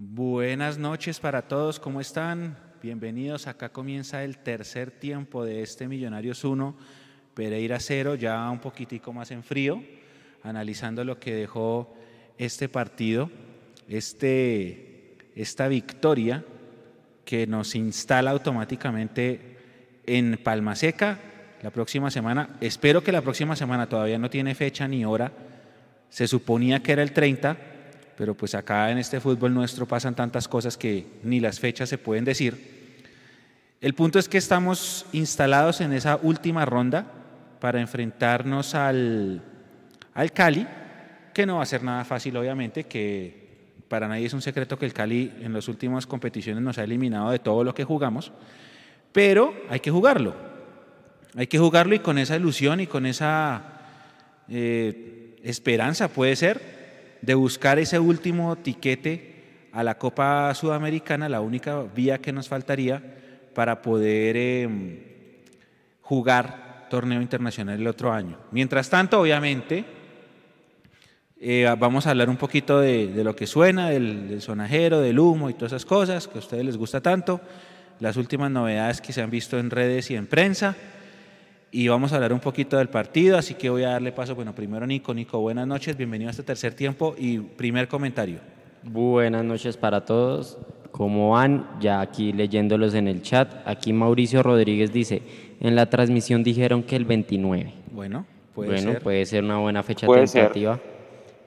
Buenas noches para todos, ¿cómo están? Bienvenidos, acá comienza el tercer tiempo de este Millonarios 1, Pereira 0, ya un poquitico más en frío, analizando lo que dejó este partido, este, esta victoria que nos instala automáticamente en Palma Seca la próxima semana. Espero que la próxima semana todavía no tiene fecha ni hora. Se suponía que era el 30, pero pues acá en este fútbol nuestro pasan tantas cosas que ni las fechas se pueden decir. El punto es que estamos instalados en esa última ronda para enfrentarnos al, al Cali, que no va a ser nada fácil obviamente, que para nadie es un secreto que el Cali en las últimas competiciones nos ha eliminado de todo lo que jugamos, pero hay que jugarlo. Hay que jugarlo y con esa ilusión y con esa eh, esperanza puede ser de buscar ese último tiquete a la Copa Sudamericana, la única vía que nos faltaría para poder em, jugar torneo internacional el otro año. Mientras tanto, obviamente, eh, vamos a hablar un poquito de, lo que suena, del, del, sonajero, del humo y todas esas cosas que a ustedes les gusta tanto, las últimas novedades que se han visto en redes y en prensa y vamos a hablar un poquito del partido, así que voy a darle paso, bueno, primero Nico, Nico, buenas noches, bienvenido a este tercer tiempo y primer comentario. Buenas noches para todos, ¿cómo van? Ya aquí leyéndolos en el chat, aquí Mauricio Rodríguez dice, en la transmisión dijeron que el 29. Bueno, puede bueno, ser. puede ser una buena fecha Puede tentativa.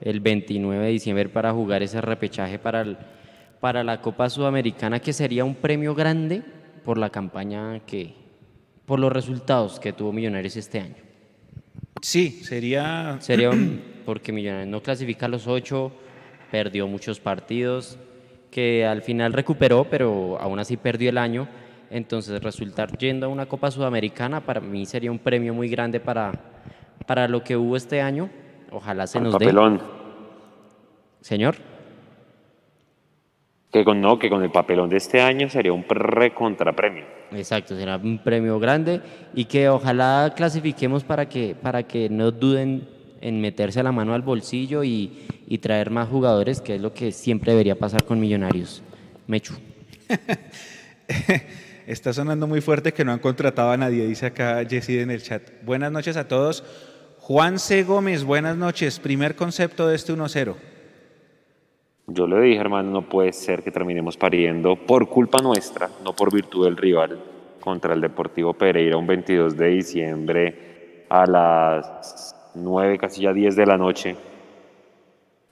El 29 de diciembre para jugar ese repechaje para, el- para la Copa Sudamericana, que sería un premio grande por la campaña que, por los resultados que tuvo Millonarios este año. Sí, sería... Sería porque Millonarios no clasifica a los ocho, perdió muchos partidos, que al final recuperó, pero aún así perdió el año. Entonces, resultar yendo a una Copa Sudamericana para mí sería un premio muy grande para, para lo que hubo este año. Ojalá se Al nos dé. papelón. Señor. Que con, no, que con el papelón de este año sería un recontrapremio. Exacto, será un premio grande y que ojalá clasifiquemos para que, para que no duden en meterse la mano al bolsillo y, y traer más jugadores, que es lo que siempre debería pasar con Millonarios. Mechu. Está sonando muy fuerte que no han contratado a nadie, dice acá Jessy en el chat. Buenas noches a todos. Juan C. Gómez, buenas noches. Primer concepto de este 1-0. Yo le dije, hermano, no puede ser que terminemos pariendo por culpa nuestra, no por virtud del rival, contra el Deportivo Pereira un 22 de diciembre a las 9, casi ya 10 de la noche.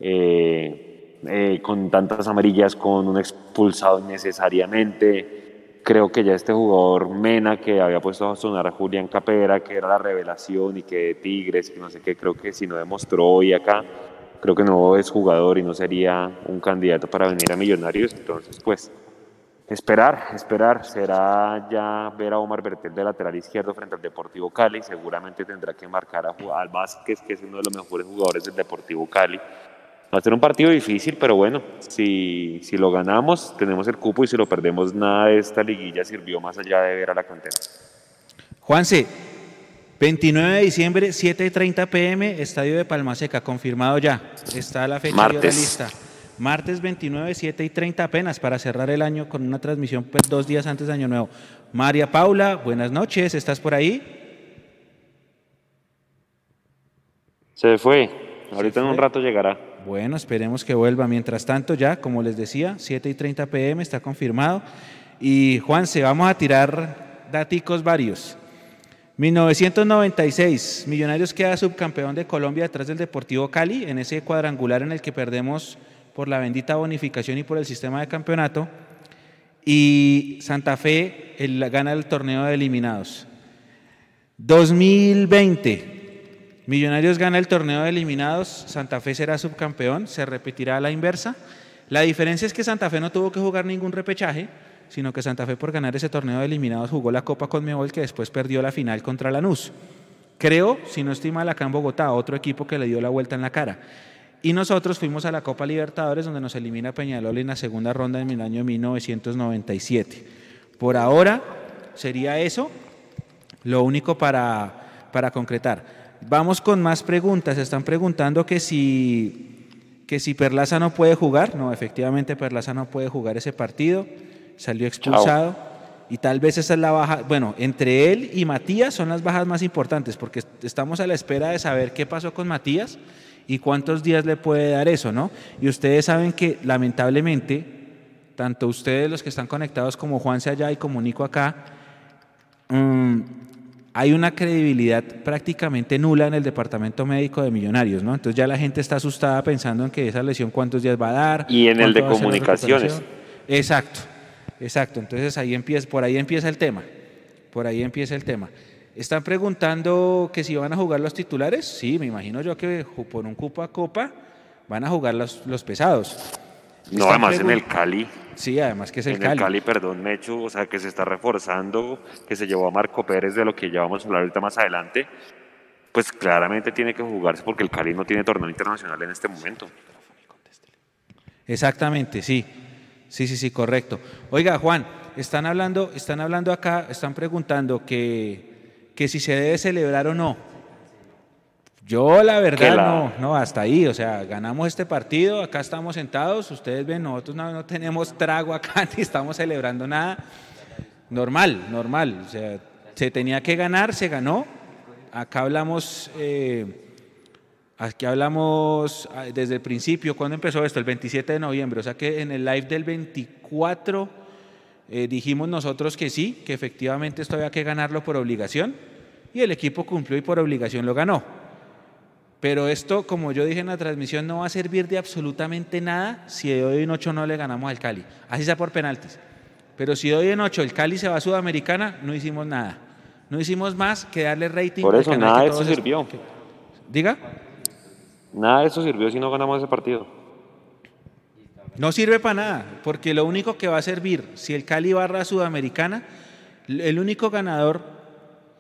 Eh, eh, con tantas amarillas, con un expulsado innecesariamente. Creo que ya este jugador Mena, que había puesto a sonar a Julián Capera, que era la revelación y que de Tigres, que no sé qué, creo que si no demostró hoy acá, creo que no es jugador y no sería un candidato para venir a Millonarios. Entonces, pues, esperar, esperar. Será ya ver a Omar Bertel de lateral izquierdo frente al Deportivo Cali. Seguramente tendrá que marcar a, al Vázquez, que es uno de los mejores jugadores del Deportivo Cali. Va a ser un partido difícil, pero bueno, si, si lo ganamos, tenemos el cupo y si lo perdemos, nada de esta liguilla sirvió más allá de ver a la cantera. Juanse, 29 de diciembre, 7.30 pm, Estadio de Palmaseca, confirmado ya. Está la fecha y hora Martes. lista. Martes 29, 7 y 30 apenas para cerrar el año con una transmisión pues, dos días antes de Año Nuevo. María Paula, buenas noches, ¿estás por ahí? Se fue. Ahorita en un rato llegará. Bueno, esperemos que vuelva. Mientras tanto, ya, como les decía, 7 y 30 pm está confirmado. Y Juanse, vamos a tirar daticos varios. 1996, Millonarios queda subcampeón de Colombia detrás del Deportivo Cali en ese cuadrangular en el que perdemos por la bendita bonificación y por el sistema de campeonato. Y Santa Fe el- gana el torneo de eliminados. 2020, Millonarios gana el torneo de eliminados, Santa Fe será subcampeón, se repetirá a la inversa. La diferencia es que Santa Fe no tuvo que jugar ningún repechaje, sino que Santa Fe por ganar ese torneo de eliminados jugó la Copa Conmebol que después perdió la final contra Lanús. Creo, si no estoy mal, acá en Bogotá, otro equipo que le dio la vuelta en la cara. Y nosotros fuimos a la Copa Libertadores donde nos elimina Peñalol en la segunda ronda en el año 1997. Por ahora sería eso lo único para, para concretar. Vamos con más preguntas. Están preguntando que si, que si Perlaza no puede jugar, no, efectivamente Perlaza no puede jugar ese partido, salió expulsado. Y tal vez esa es la baja, bueno, entre él y Matías son las bajas más importantes, porque estamos a la espera de saber qué pasó con Matías y cuántos días le puede dar eso, ¿no? Y ustedes saben que lamentablemente, tanto ustedes los que están conectados como Juanse allá y como Nico acá, mmm, hay una credibilidad prácticamente nula en el departamento médico de Millonarios, ¿no? Entonces ya la gente está asustada pensando en que esa lesión cuántos días va a dar. Y en el de comunicaciones. Exacto, exacto. Entonces ahí empieza, por ahí empieza el tema. Por ahí empieza el tema. Están preguntando que si van a jugar los titulares. Sí, me imagino yo que por un cupo a copa van a jugar los, los pesados. No, además en el Cali. Sí, además que es el en Cali. el Cali, perdón, Mechu, o sea, que se está reforzando, que se llevó a Marco Pérez, de lo que ya vamos a hablar ahorita más adelante, pues claramente tiene que jugarse porque el Cali no tiene torneo internacional en este momento. Exactamente, sí. Sí, sí, sí, correcto. Oiga, Juan, están hablando, están hablando acá, están preguntando que, que si se debe celebrar o no. Yo la verdad la... no, no, hasta ahí, o sea, ganamos este partido, acá estamos sentados, ustedes ven, nosotros no, no, tenemos trago acá, ni estamos celebrando nada. Normal, normal, o sea, se tenía que ganar, se ganó. Acá hablamos, eh, aquí hablamos desde el principio, ¿cuándo empezó esto? El 27 de noviembre, o sea que en el live del 24 eh, dijimos nosotros que sí, que efectivamente esto había que ganarlo por obligación, y el equipo cumplió y por obligación lo ganó. Pero esto, como yo dije en la transmisión, no va a servir de absolutamente nada si de hoy en ocho no le ganamos al Cali, así sea por penaltis. Pero si de hoy en ocho el Cali se va a Sudamericana, no hicimos nada. No hicimos más que darle rating. Por eso nada de eso sirvió. Que... ¿Diga? Nada de eso sirvió si no ganamos ese partido. No sirve para nada, porque lo único que va a servir, si el Cali barra Sudamericana, el único ganador,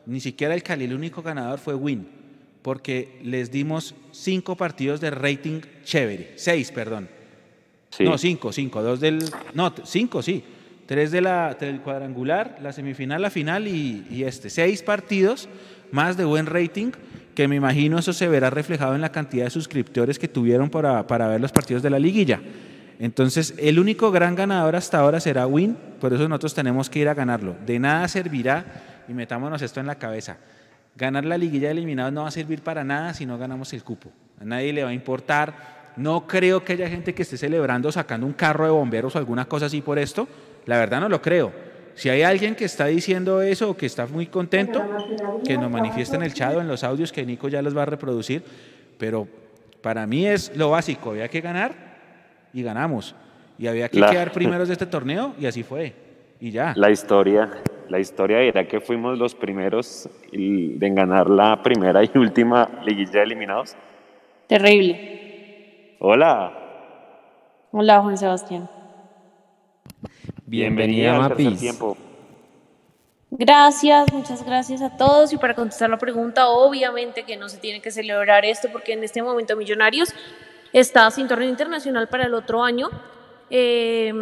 ni siquiera el Cali, el único ganador fue Win porque les dimos cinco partidos de rating chévere, seis, perdón. Sí. No, cinco, cinco, dos del, no, cinco, sí, tres de la, del cuadrangular, la semifinal, la final y, y, este, seis partidos más de buen rating, que me imagino eso se verá reflejado en la cantidad de suscriptores que tuvieron para, para ver los partidos de la liguilla. Entonces, el único gran ganador hasta ahora será Win, por eso nosotros tenemos que ir a ganarlo. De nada servirá, y metámonos esto en la cabeza, Ganar la liguilla de eliminados no va a servir para nada si no ganamos el cupo. A nadie le va a importar. No creo que haya gente que esté celebrando sacando un carro de bomberos o alguna cosa así por esto. La verdad no lo creo. Si hay alguien que está diciendo eso o que está muy contento, que nos manifieste en el chat o en los audios que Nico ya los va a reproducir. Pero para mí es lo básico. Había que ganar y ganamos. Y había que la... quedar primeros de este torneo y así fue. Y ya. La historia, la historia era que fuimos los primeros en ganar la primera y última liguilla de eliminados. Terrible. Hola. Hola, Juan Sebastián. Bienvenida, Bienvenida Mapis. tiempo. Gracias, muchas gracias a todos. Y para contestar la pregunta, obviamente que no se tiene que celebrar esto porque en este momento Millonarios está sin torneo internacional para el otro año. Eh,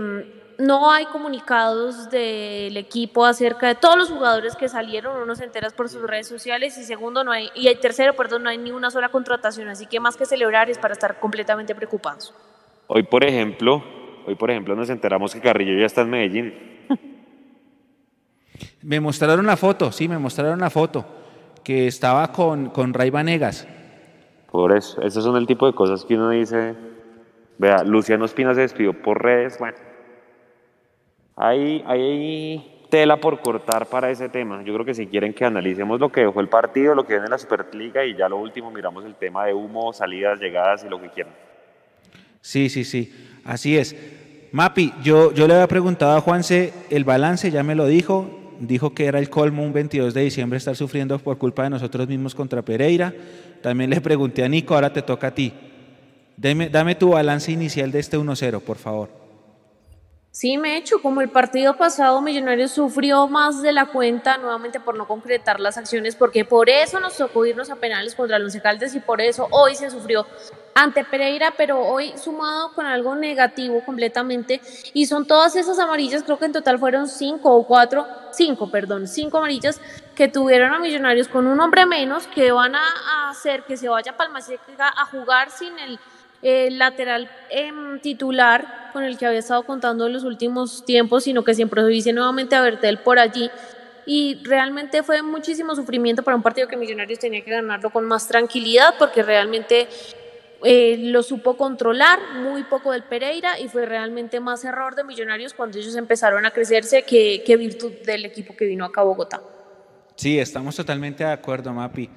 no hay comunicados del equipo acerca de todos los jugadores que salieron, uno se entera por sus redes sociales y segundo no hay y tercero, perdón, no hay ni una sola contratación, así que más que celebrar es para estar completamente preocupados. Hoy, por ejemplo, hoy por ejemplo nos enteramos que Carrillo ya está en Medellín. Me mostraron la foto, sí, me mostraron la foto que estaba con con Ray Vanegas. Por eso, esos son el tipo de cosas que uno dice, vea, Luciano Espina se despidió por redes, bueno, hay, hay tela por cortar para ese tema. Yo creo que si quieren que analicemos lo que dejó el partido, lo que viene en la Superliga y ya lo último miramos el tema de humo, salidas, llegadas y lo que quieran. Sí, sí, sí, así es. Mapi, yo, yo le había preguntado a Juanse el balance, ya me lo dijo, dijo que era el colmo un 22 de diciembre estar sufriendo por culpa de nosotros mismos contra Pereira. También le pregunté a Nico, ahora te toca a ti. Dame tu balance inicial de este 1-0, por favor. Sí, me como el partido pasado Millonarios sufrió más de la cuenta nuevamente por no concretar las acciones, porque por eso nos tocó irnos a penales contra el Once Caldas y por eso hoy se sufrió ante Pereira, pero hoy sumado con algo negativo completamente y son todas esas amarillas, creo que en total fueron cinco o cuatro, cinco, perdón, cinco amarillas que tuvieron a Millonarios con un hombre menos que van a, hacer que se vaya a Palmaseca a jugar sin el lateral em, titular con el que había estado contando en los últimos tiempos, sino que siempre dice nuevamente a Bertel por allí. Y realmente fue muchísimo sufrimiento para un partido que Millonarios tenía que ganarlo con más tranquilidad, porque realmente eh, lo supo controlar, muy poco del Pereira, y fue realmente más error de Millonarios cuando ellos empezaron a crecerse que, que virtud del equipo que vino acá a Bogotá. Sí, estamos totalmente de acuerdo, Mapi.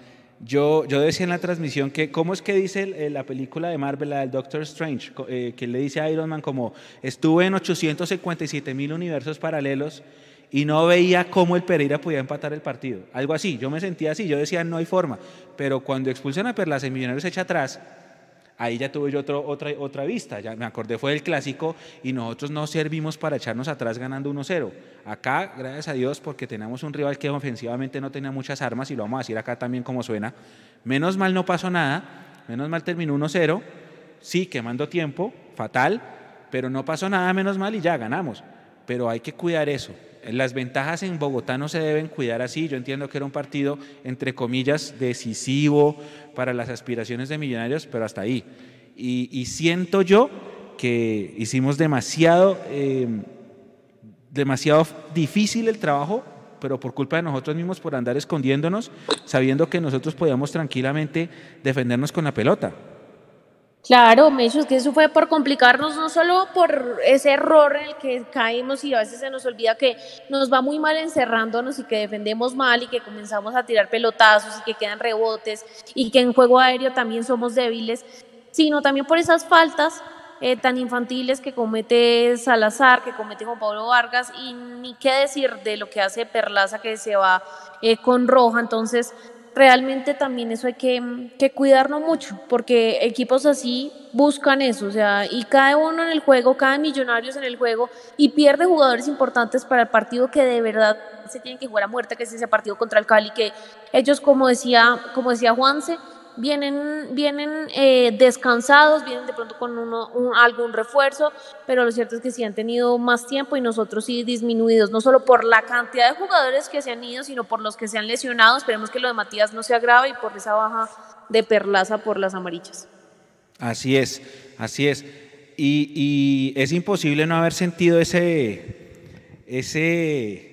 Yo, yo decía en la transmisión que, ¿cómo es que dice la película de Marvel, la del Doctor Strange, eh, que le dice a Iron Man como, estuve en 857 mil universos paralelos y no veía cómo el Pereira podía empatar el partido? Algo así, yo me sentía así, yo decía, no hay forma. Pero cuando expulsan a Perlas, el Millonarios echa atrás, ahí ya tuve yo otra, otra vista. Ya me acordé, fue el clásico y nosotros no servimos para echarnos atrás ganando 1-0. Acá, gracias a Dios, porque tenemos un rival que ofensivamente no tenía muchas armas y lo vamos a decir acá también como suena. Menos mal no pasó nada, menos mal terminó 1-0. Sí, quemando tiempo, fatal, pero no pasó nada, menos mal y ya ganamos. Pero hay que cuidar eso. Las ventajas en Bogotá no se deben cuidar así. Yo entiendo que era un partido, entre comillas, decisivo para las aspiraciones de Millonarios, pero hasta ahí. Y, siento yo que hicimos demasiado, eh, demasiado difícil el trabajo, pero por culpa de nosotros mismos, por andar escondiéndonos, sabiendo que nosotros podíamos tranquilamente defendernos con la pelota. Claro, Mecho, es que eso fue por complicarnos, no solo por ese error en el que caímos y a veces se nos olvida que nos va muy mal encerrándonos y que defendemos mal y que comenzamos a tirar pelotazos y que quedan rebotes y que en juego aéreo también somos débiles, sino también por esas faltas eh, tan infantiles que comete Salazar, que comete Juan Pablo Vargas y ni qué decir de lo que hace Perlaza que se va eh, con Roja, entonces realmente también eso hay que, que cuidarlo mucho, porque equipos así buscan eso, o sea, y cada uno en el juego, cada millonarios en el juego, y pierde jugadores importantes para el partido que de verdad se tienen que jugar a muerte, que es ese partido contra el Cali, que ellos, como decía, como decía Juanse, vienen, vienen eh, descansados, vienen de pronto con uno, algún refuerzo, pero lo cierto es que sí han tenido más tiempo y nosotros sí disminuidos, no solo por la cantidad de jugadores que se han ido, sino por los que se han lesionado. Esperemos que lo de Matías no se agrave y por esa baja de Perlaza por las amarillas. Así es, así es. Y, y es imposible no haber sentido ese, ese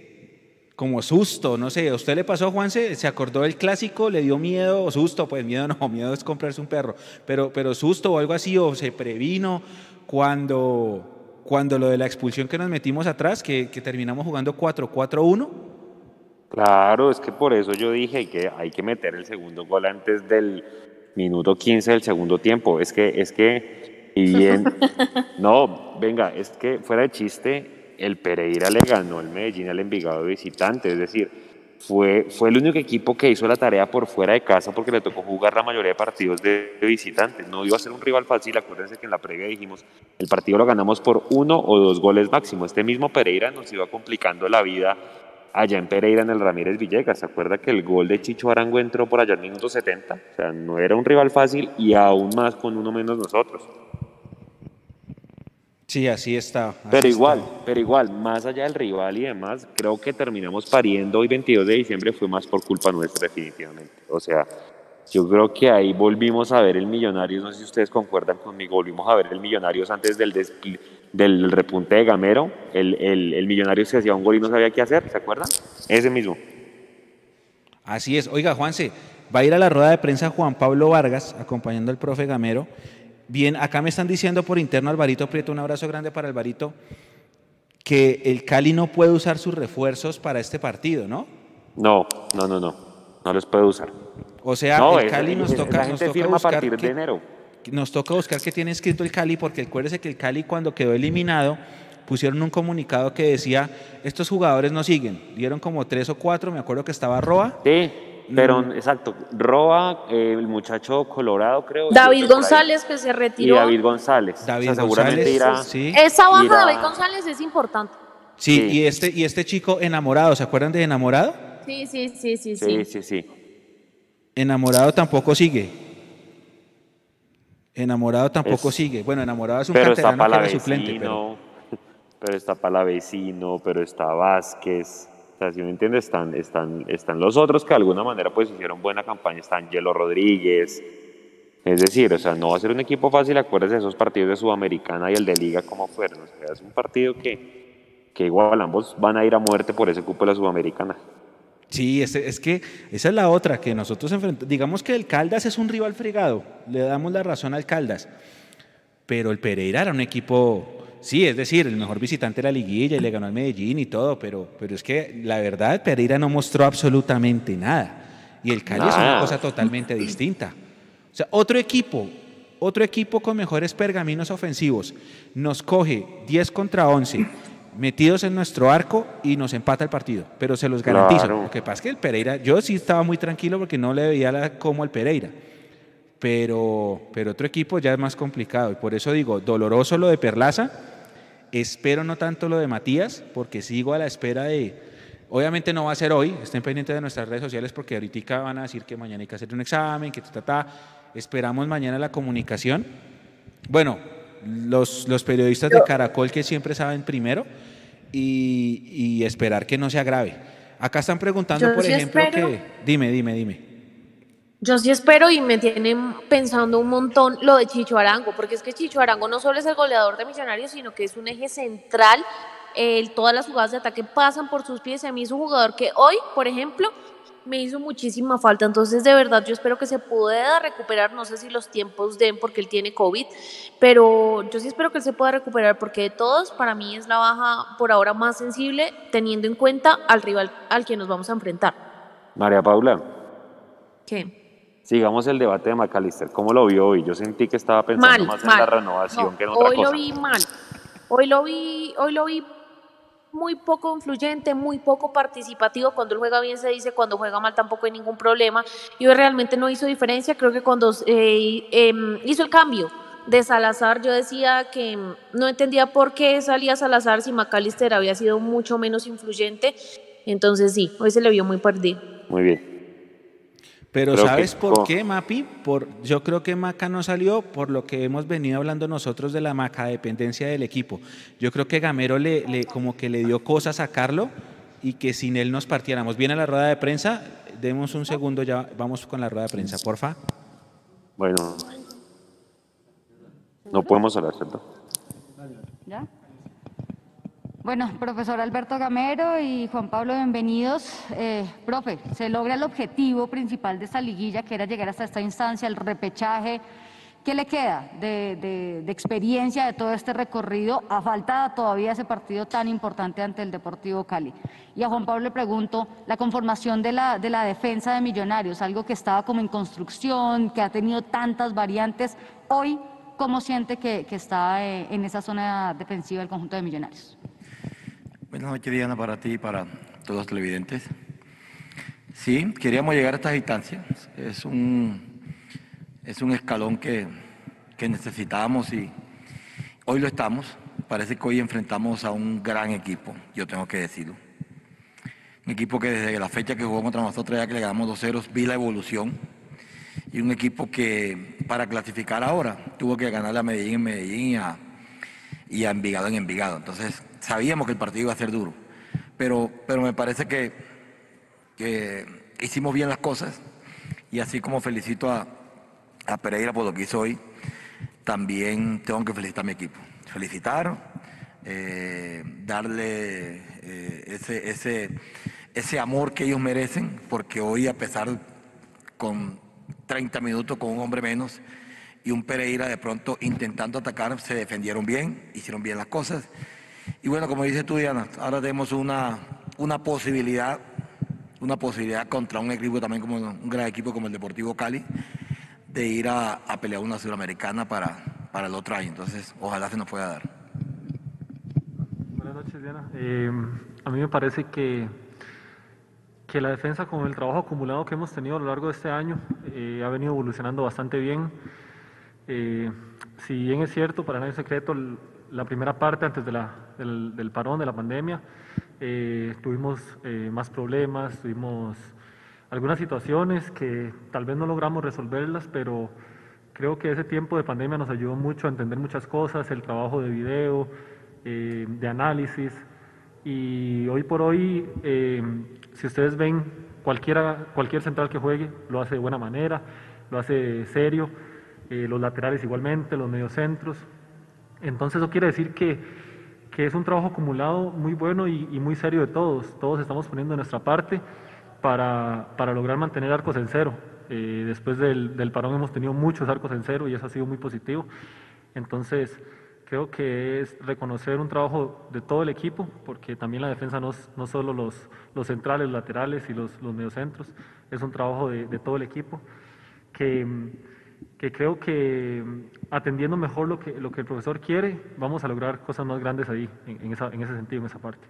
como susto, no sé, ¿a usted le pasó, Juanse? ¿Se acordó del clásico? ¿Le dio miedo o susto? Pues miedo no, miedo es comprarse un perro, pero, pero susto o algo así, o se previno cuando, cuando lo de la expulsión que nos metimos atrás, que, terminamos jugando 4-4-1. Claro, es que por eso yo dije que hay que meter el segundo gol antes del minuto 15 del segundo tiempo. Es que, es que, y bien, no, venga, es que fuera de chiste, el Pereira le ganó el Medellín al Envigado de visitante, es decir, fue, fue el único equipo que hizo la tarea por fuera de casa porque le tocó jugar la mayoría de partidos de, visitantes. No iba a ser un rival fácil, acuérdense que en la previa dijimos, el partido lo ganamos por uno o dos goles máximo. Este mismo Pereira nos iba complicando la vida allá en Pereira en el Ramírez Villegas. ¿Se acuerda que el gol de Chicho Arango entró por allá en minuto 70? O sea, no era un rival fácil y aún más con uno menos nosotros. Sí, así está. pero igual, pero igual, más allá del rival y demás, creo que terminamos pariendo hoy 22 de diciembre fue más por culpa nuestra definitivamente. O sea, yo creo que ahí volvimos a ver el Millonarios, no sé si ustedes concuerdan conmigo, volvimos a ver el Millonarios antes del, del repunte de Gamero, el, el, el Millonarios se hacía un gol y no sabía qué hacer, ¿se acuerdan? Ese mismo. Así es. Oiga, Juanse, va a ir a la rueda de prensa Juan Pablo Vargas, acompañando al profe Gamero. Bien, acá me están diciendo por interno Alvarito Prieto, un abrazo grande para Alvarito, que el Cali no puede usar sus refuerzos para este partido, ¿no? No, no, no, no, no los puede usar. O sea, el Cali nos toca, nos toca buscar a partir de enero. Nos toca buscar qué tiene escrito el Cali, porque acuérdese que el Cali cuando quedó eliminado pusieron un comunicado que decía, estos jugadores no siguen. Dieron como tres o cuatro, me acuerdo que estaba Roa. Sí, pero, mm. exacto, Roa, eh, el muchacho colorado, creo. David González, que se retiró. Y David González. David González, irá, sí. Esa baja de David González es importante. Sí, Y, este, y este chico enamorado, ¿se acuerdan de enamorado? Sí, sí, sí, sí. Sí, sí, sí. Enamorado tampoco sigue. Enamorado tampoco sigue. Bueno, enamorado es un pero canterano está que era suplente. Pero... pero está Palavecino, pero está Vázquez. Si uno entiende, están, están, están los otros que de alguna manera pues hicieron buena campaña, están Yelo Rodríguez, Es decir, o sea, no va a ser un equipo fácil, acuérdense de esos partidos de Sudamericana y el de Liga como fueron. O sea, es un partido que, que igual ambos van a ir a muerte por ese cupo de la Sudamericana. Sí, es que esa es la otra, que nosotros enfrentamos. Digamos que el Caldas es un rival fregado, le damos la razón al Caldas, pero el Pereira era un equipo, sí, es decir, el mejor visitante de la liguilla y le ganó al Medellín y todo, pero, pero es que la verdad, Pereira no mostró absolutamente nada. Y el Cali es una cosa totalmente distinta. O sea, otro equipo, otro equipo con mejores pergaminos ofensivos, nos coge 10 contra 11 metidos en nuestro arco y nos empata el partido, pero se los garantizo. Lo que pasa es que el Pereira, yo sí estaba muy tranquilo porque no le veía la, como el Pereira, pero, pero otro equipo ya es más complicado y por eso digo, doloroso lo de Perlaza, espero no tanto lo de Matías, porque sigo a la espera de, obviamente no va a ser hoy, estén pendientes de nuestras redes sociales porque ahorita van a decir que mañana hay que hacer un examen, que ta, ta, esperamos mañana la comunicación. Bueno, los, los periodistas de Caracol que siempre saben primero, y, esperar que no se agrave. Acá están preguntando, por ejemplo, que... Dime, dime, dime. Yo sí espero y me tienen pensando un montón lo de Chicho Arango, porque es que Chicho Arango no solo es el goleador de Millonarios, sino que es un eje central. todas las jugadas de ataque pasan por sus pies. A mí es un jugador que hoy, por ejemplo, me hizo muchísima falta. Entonces, de verdad, yo espero que se pueda recuperar. No sé si los tiempos den porque él tiene COVID, pero yo sí espero que él se pueda recuperar porque de todos, para mí es la baja por ahora más sensible, teniendo en cuenta al rival al que nos vamos a enfrentar. María Paula. ¿Qué? Sigamos el debate de McAllister. ¿Cómo lo vio hoy? Yo sentí que estaba pensando más en la renovación que en otra hoy cosa. Hoy lo vi mal. Hoy lo vi, hoy lo vi muy poco influyente, muy poco participativo. Cuando él juega bien se dice, cuando juega mal tampoco hay ningún problema. Y hoy realmente no hizo diferencia. Creo que cuando eh, em, hizo el cambio de Salazar, yo decía que em, no entendía por qué salía Salazar si McAllister había sido mucho menos influyente. Entonces sí, hoy se le vio muy perdido. Muy bien. Pero ¿sabes por qué, Mapi? Por, yo creo que Maca no salió por lo que hemos venido hablando nosotros de la Maca dependencia del equipo. Yo creo que Gamero le, le, como que le dio cosas a sacarlo y que sin él nos partiéramos. Viene la rueda de prensa, demos un segundo, ya vamos con la rueda de prensa, porfa. Bueno, no podemos hablar, ¿cierto? ¿Ya? Bueno, profesor Alberto Gamero y Juan Pablo, bienvenidos. Eh, profe, se logra el objetivo principal de esta liguilla, que era llegar hasta esta instancia, el repechaje. ¿Qué le queda de, experiencia de todo este recorrido a falta todavía ese partido tan importante ante el Deportivo Cali? Y a Juan Pablo le pregunto, la conformación de la, de la defensa de Millonarios, algo que estaba como en construcción, que ha tenido tantas variantes, hoy, ¿cómo siente que, que está eh, en esa zona defensiva del conjunto de Millonarios? Buenas noches, Diana, para ti y para todos los televidentes. Sí, queríamos llegar a estas instancias. Es un, es un escalón que, que necesitábamos y hoy lo estamos. Parece que hoy enfrentamos a un gran equipo, yo tengo que decirlo. Un equipo que desde la fecha que jugó contra nosotros ya que le ganamos dos ceros, vi la evolución. Y un equipo que para clasificar ahora tuvo que ganarle a Medellín en Medellín y a, y a Envigado en Envigado. Entonces sabíamos que el partido iba a ser duro, pero, pero me parece que, hicimos bien las cosas y así como felicito a, Pereira por lo que hizo hoy, también tengo que felicitar a mi equipo. Felicitar, eh, darle eh, ese, ese, ese amor que ellos merecen, porque hoy a pesar con 30 minutos con un hombre menos y un Pereira de pronto intentando atacar, se defendieron bien, hicieron bien las cosas y bueno, como dices tú, Diana, ahora tenemos una, una posibilidad, una posibilidad contra un equipo también como un gran equipo como el Deportivo Cali, de ir a, pelear una sudamericana para, para el otro año. Entonces, ojalá se nos pueda dar. Buenas noches, Diana. Eh, a mí me parece que, que la defensa con el trabajo acumulado que hemos tenido a lo largo de este año eh, ha venido evolucionando bastante bien. Eh, si bien es cierto, para nadie es secreto, la primera parte antes de la, del, parón de la pandemia, eh, tuvimos eh, más problemas, tuvimos algunas situaciones que tal vez no logramos resolverlas, pero creo que ese tiempo de pandemia nos ayudó mucho a entender muchas cosas, el trabajo de video, eh, de análisis, y hoy por hoy, si ustedes ven, cualquiera, cualquier central que juegue lo hace de buena manera, lo hace serio, eh, los laterales igualmente, los mediocentros. Entonces eso quiere decir que, que es un trabajo acumulado muy bueno y, muy serio de todos. Todos estamos poniendo nuestra parte para, para lograr mantener arcos en cero. Eh, después del, del, parón hemos tenido muchos arcos en cero y eso ha sido muy positivo. Entonces, creo que es reconocer un trabajo de todo el equipo, porque también la defensa no, no solo los, los centrales, laterales y los, los mediocentros, es un trabajo de, de todo el equipo, que, que, creo que atendiendo mejor lo que, lo que el profesor quiere, vamos a lograr cosas más grandes ahí, en, en, esa, en ese sentido, en esa parte.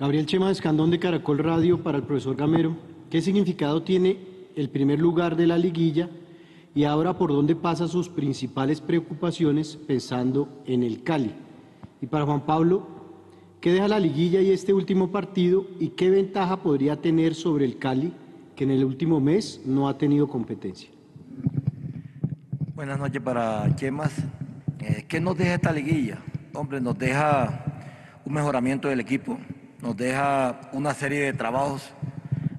Gabriel Chema Escandón de Caracol Radio para el profesor Gamero. ¿Qué significado tiene el primer lugar de la liguilla y ahora por dónde pasan sus principales preocupaciones pensando en el Cali? Y para Juan Pablo, ¿qué deja la liguilla y este último partido y qué ventaja podría tener sobre el Cali que en el último mes no ha tenido competencia? Buenas noches para Chemas. Eh, ¿Qué nos deja esta liguilla? Hombre, nos deja un mejoramiento del equipo, nos deja una serie de trabajos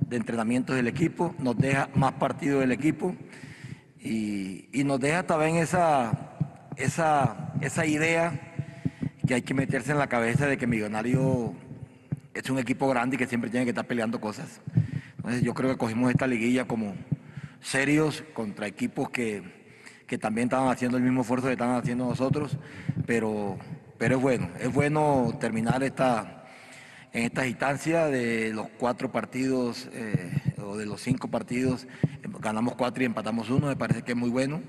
de entrenamientos del equipo, nos deja más partidos del equipo y, nos deja también esa idea que hay que meterse en la cabeza de que Millonario es un equipo grande y que siempre tiene que estar peleando cosas. Entonces yo creo que cogimos esta liguilla como serios contra equipos que, que también estaban haciendo el mismo esfuerzo que estaban haciendo nosotros, pero, pero es bueno, es bueno terminar esta en esta instancia de los cuatro partidos eh, o de los cinco partidos, ganamos cuatro y empatamos uno, me parece que es muy bueno.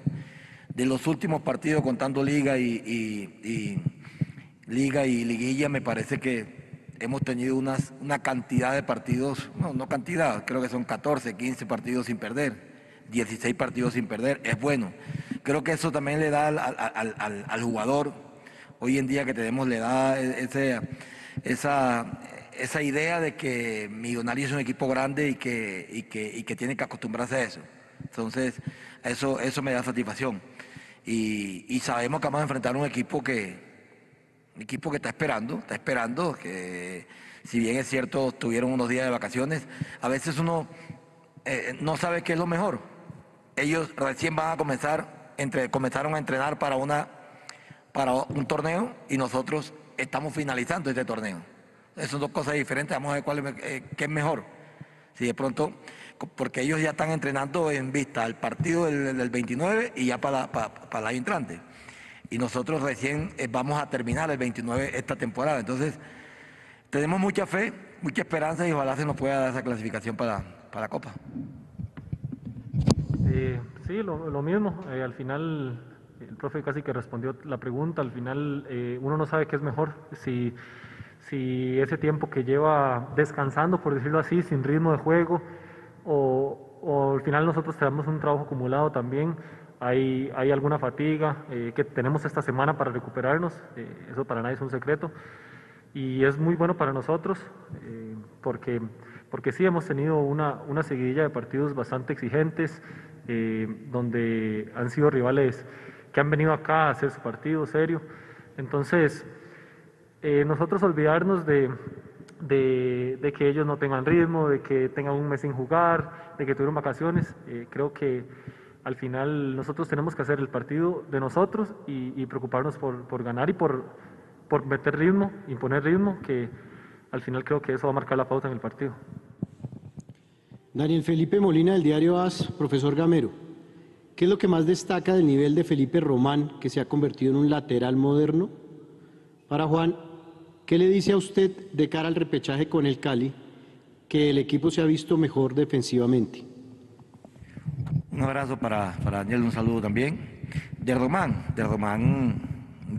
De los últimos partidos contando liga y liga y liguilla, me parece que hemos tenido unas, una cantidad de partidos, no, no cantidad, creo que son 14, 15 partidos sin perder, 16 partidos sin perder, es bueno. Creo que eso también le da al, al, jugador, hoy en día que tenemos, le da ese, esa, esa idea de que Millonarios es un equipo grande y que, y que, y que tiene que acostumbrarse a eso. Entonces, eso, eso me da satisfacción. Y, y, sabemos que vamos a enfrentar un equipo que, un equipo que está esperando, está esperando, que si bien es cierto, tuvieron unos días de vacaciones, a veces uno eh, no sabe qué es lo mejor. Ellos recién van a comenzar, comenzaron a entrenar para, una, para un torneo y nosotros estamos finalizando este torneo. Son dos cosas diferentes, vamos a ver cuál eh, qué es mejor. Si de pronto, porque ellos ya están entrenando en vista al partido del, del 29 y ya para, para, para año entrante. Y nosotros recién eh, vamos a terminar el 29 esta temporada. Entonces, tenemos mucha fe, mucha esperanza y ojalá se nos pueda dar esa clasificación para, para Copa. Eh, sí, lo, mismo. Eh, al final, el profe casi que respondió la pregunta. Al final, eh, uno no sabe qué es mejor. Si si ese tiempo que lleva descansando, por decirlo así, sin ritmo de juego, o al final nosotros tenemos un trabajo acumulado también, hay, hay alguna fatiga eh, que tenemos esta semana para recuperarnos, eh, eso para nadie es un secreto, y es muy bueno para nosotros, eh, porque, porque sí hemos tenido una, una seguidilla de partidos bastante exigentes, donde han sido rivales que han venido acá a hacer su partido serio, entonces eh, nosotros olvidarnos de, de, de, que ellos no tengan ritmo, de que tengan un mes sin jugar, de que tuvieron vacaciones. Eh, creo que al final nosotros tenemos que hacer el partido de nosotros y, y preocuparnos por, ganar y por, por meter ritmo, imponer ritmo, que al final creo que eso va a marcar la pauta en el partido. Daniel Felipe Molina del diario AS, profesor Gamero. ¿Qué es lo que más destaca del nivel de Felipe Román, que se ha convertido en un lateral moderno? Para Juan, ¿Qué le dice a usted de cara al repechaje con el Cali que el equipo se ha visto mejor defensivamente? Un abrazo para, para Daniel, un saludo también. De Román, de Román,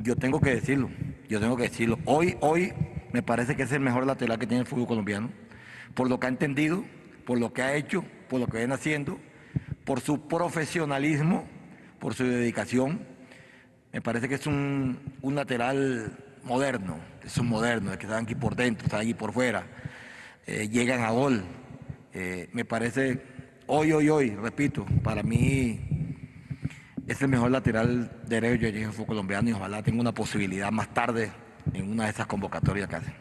yo tengo que decirlo, yo tengo que decirlo. Hoy, hoy me parece que es el mejor lateral que tiene el fútbol colombiano, por lo que ha entendido, por lo que ha hecho, por lo que viene haciendo, por su profesionalismo, por su dedicación. Me parece que es un, un lateral moderno, son modernos, que están aquí por dentro, están aquí por fuera, eh, llegan a gol. Eh, me parece, hoy, hoy, hoy, repito, para mí es el mejor lateral derecho el fútbol colombiano y ojalá tenga una posibilidad más tarde en una de esas convocatorias que hacen.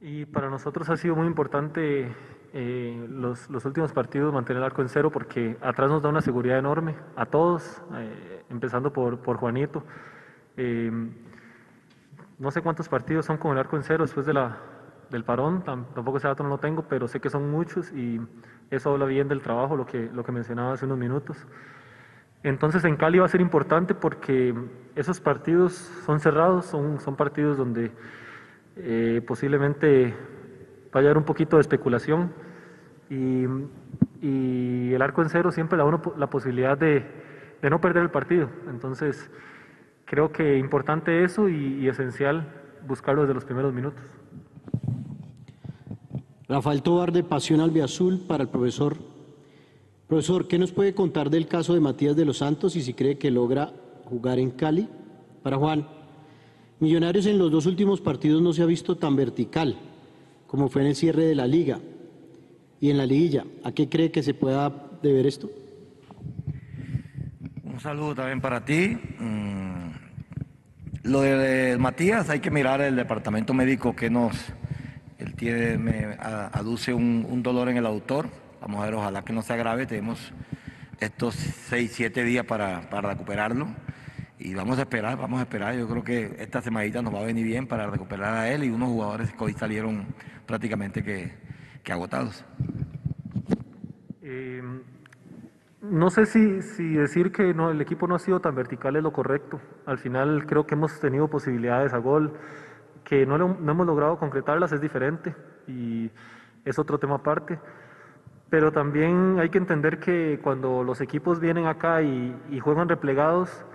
Y para nosotros ha sido muy importante eh, los, los, últimos partidos mantener el arco en cero porque atrás nos da una seguridad enorme a todos, eh, empezando por, por Juanito. Eh, no sé cuántos partidos son con el arco en cero después de la, del parón, tampoco ese dato no lo tengo, pero sé que son muchos y eso habla bien del trabajo, lo que, lo que mencionaba hace unos minutos. Entonces en Cali va a ser importante porque esos partidos son cerrados, son, son partidos donde posiblemente va a haber un poquito de especulación y, el arco en cero siempre da uno la posibilidad de, de, no perder el partido. Entonces, creo que importante eso y esencial buscarlo desde los primeros minutos. Rafael Tobar de Pasión Albiazul para el profesor. Profesor, ¿qué nos puede contar del caso de Matías de los Santos y si cree que logra jugar en Cali? Para Juan, Millonarios en los dos últimos partidos no se ha visto tan vertical como fue en el cierre de la liga y en la liguilla. ¿A qué cree que se pueda deber esto? Un saludo también para ti. Mm, lo de Matías, hay que mirar el departamento médico que nos, él tiene, me aduce un, dolor en el autor. Vamos a ver, ojalá que no se agrave. Tenemos estos seis, siete días para, para recuperarlo. Y vamos a esperar, vamos a esperar. Yo creo que esta semanita nos va a venir bien para recuperar a él y unos jugadores que hoy salieron prácticamente que, agotados. Eh, no sé si, si, decir que no, el equipo no ha sido tan vertical es lo correcto. Al final creo que hemos tenido posibilidades a gol, que no, no hemos logrado concretarlas, es diferente y es otro tema aparte. Pero también hay que entender que cuando los equipos vienen acá y, y juegan replegados,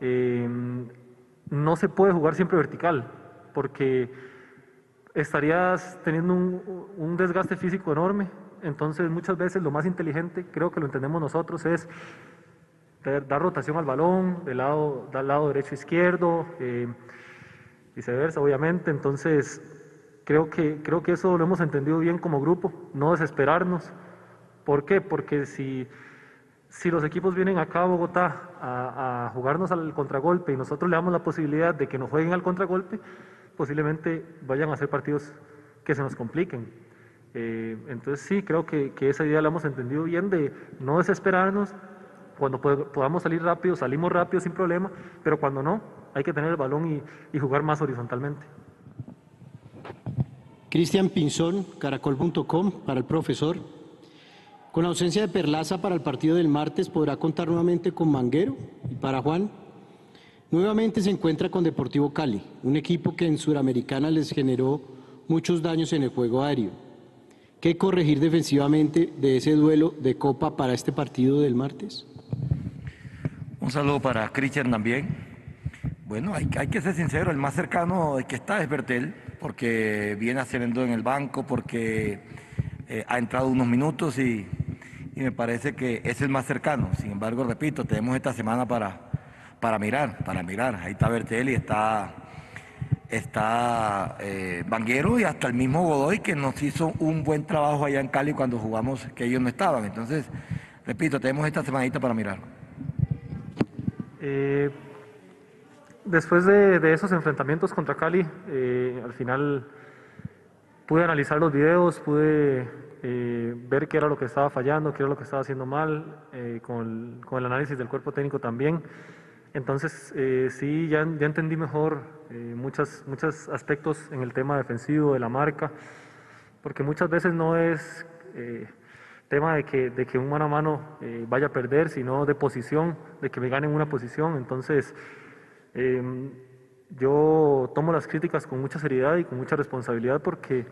eh, no se puede jugar siempre vertical, porque estarías teniendo un, desgaste físico enorme. Entonces muchas veces lo más inteligente, creo que lo entendemos nosotros, es dar rotación al balón, del lado, del lado derecho izquierdo, eh, viceversa, obviamente. Entonces creo que, creo que eso lo hemos entendido bien como grupo, no desesperarnos. ¿Por qué? Porque si, si los equipos vienen acá a Bogotá a, jugarnos al contragolpe y nosotros le damos la posibilidad de que nos jueguen al contragolpe, posiblemente vayan a ser partidos que se nos compliquen. Eh, entonces sí, creo que, esa idea la hemos entendido bien de no desesperarnos, cuando podamos salir rápido, salimos rápido sin problema, pero cuando no, hay que tener el balón y, y jugar más horizontalmente. Cristian Pinzón, caracol.com, para el profesor. Con la ausencia de Perlaza para el partido del martes, ¿podrá contar nuevamente con Manguero? Y para Juan, Nuevamente se encuentra con Deportivo Cali, un equipo que en Suramericana les generó muchos daños en el juego aéreo. ¿Qué corregir defensivamente de ese duelo de Copa para este partido del martes? Un saludo para Cristian también. Bueno, hay, que ser sincero, el más cercano que está es Bertel, porque viene haciendo en el banco, porque eh, ha entrado unos minutos y, y me parece que es el más cercano. Sin embargo, repito, tenemos esta semana para, para mirar, para mirar. Ahí está Bertelli, está, está eh, Banguero y hasta el mismo Godoy que nos hizo un buen trabajo allá en Cali cuando jugamos que ellos no estaban. Entonces, repito, tenemos esta semanita para mirar. Eh, después de, esos enfrentamientos contra Cali, eh, al final pude analizar los videos, pude ver qué era lo que estaba fallando, qué era lo que estaba haciendo mal, con, con, el análisis del cuerpo técnico también. Entonces, eh, sí, ya, ya, entendí mejor eh, muchos aspectos en el tema defensivo de la marca, porque muchas veces no es eh, tema de que, de que un mano a mano eh, vaya a perder, sino de posición, de que me ganen una posición. Entonces, em, yo tomo las críticas con mucha seriedad y con mucha responsabilidad porque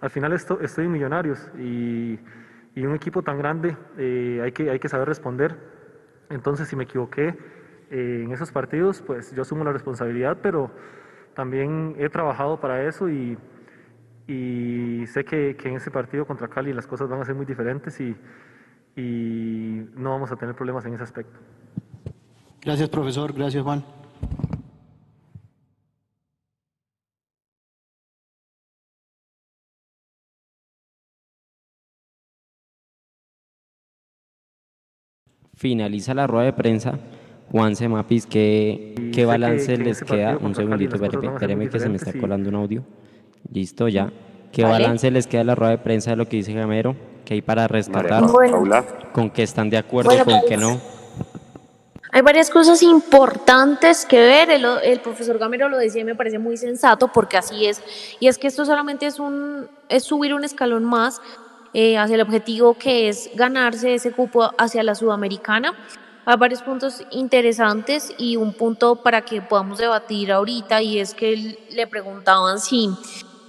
al final esto, estoy en Millonarios y, y un equipo tan grande hay, que, hay que saber responder. Entonces, si me equivoqué, eh, en esos partidos, pues yo asumo la responsabilidad, pero también he trabajado para eso y, y sé que, que, en ese partido contra Cali las cosas van a ser muy diferentes y, y no vamos a tener problemas en ese aspecto. Gracias, profesor. Gracias, Juan. Finaliza la rueda de prensa Juan Semapis, ¿qué, qué balance les queda? Un segundito, espéreme, que se me está colando un audio. Listo, ya. ¿Qué balance les queda a la rueda de prensa de lo que dice Gamero? ¿Qué hay para rescatar? ¿Con qué están de acuerdo, con qué no? Hay varias cosas importantes que ver. El, profesor Gamero lo decía y me parece muy sensato porque así es. Y es que esto solamente es, un, es subir un escalón más eh, hacia el objetivo que es ganarse ese cupo hacia la Sudamericana. Hay varios puntos interesantes y un punto para que podamos debatir ahorita y es que le preguntaban si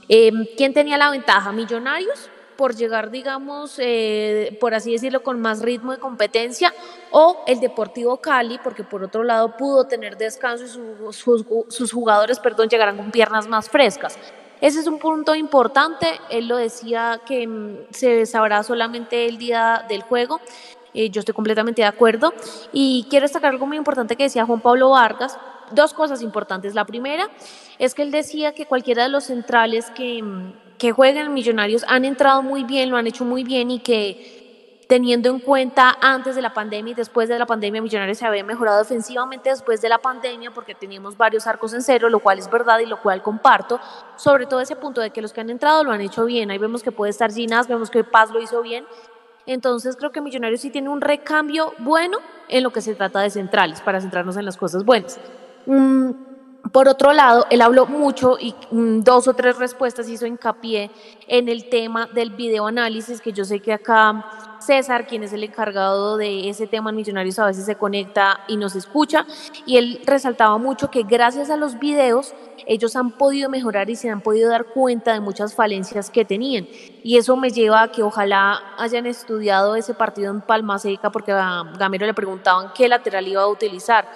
eh, quién tenía la ventaja, Millonarios por llegar, digamos, eh, por así decirlo, con más ritmo de competencia, o el Deportivo Cali, porque por otro lado pudo tener descanso y sus, jugadores, perdón, llegarán con piernas más frescas. Ese es un punto importante, él lo decía que mm, se sabrá solamente el día del juego, eh, yo estoy completamente de acuerdo, y quiero destacar algo muy importante que decía Juan Pablo Vargas, dos cosas importantes. La primera es que él decía que cualquiera de los centrales que mm, que juegan Millonarios han entrado muy bien, lo han hecho muy bien y que teniendo en cuenta antes de la pandemia y después de la pandemia, Millonarios se había mejorado defensivamente después de la pandemia porque teníamos varios arcos en cero, lo cual es verdad y lo cual comparto, sobre todo ese punto de que los que han entrado lo han hecho bien. Ahí vemos que puede estar Ginas, vemos que Paz lo hizo bien. Entonces creo que Millonarios sí tiene un recambio bueno en lo que se trata de centrales, para centrarnos en las cosas buenas. Mm, por otro lado, él habló mucho y mm, dos o tres respuestas hizo hincapié en el tema del videoanálisis, que yo sé que acá César, quien es el encargado de ese tema en Millonarios, a veces se conecta y nos escucha, y él resaltaba mucho que gracias a los videos ellos han podido mejorar y se han podido dar cuenta de muchas falencias que tenían. Y eso me lleva a que ojalá hayan estudiado ese partido en Palma Seca, porque a Gamero le preguntaban qué lateral iba a utilizar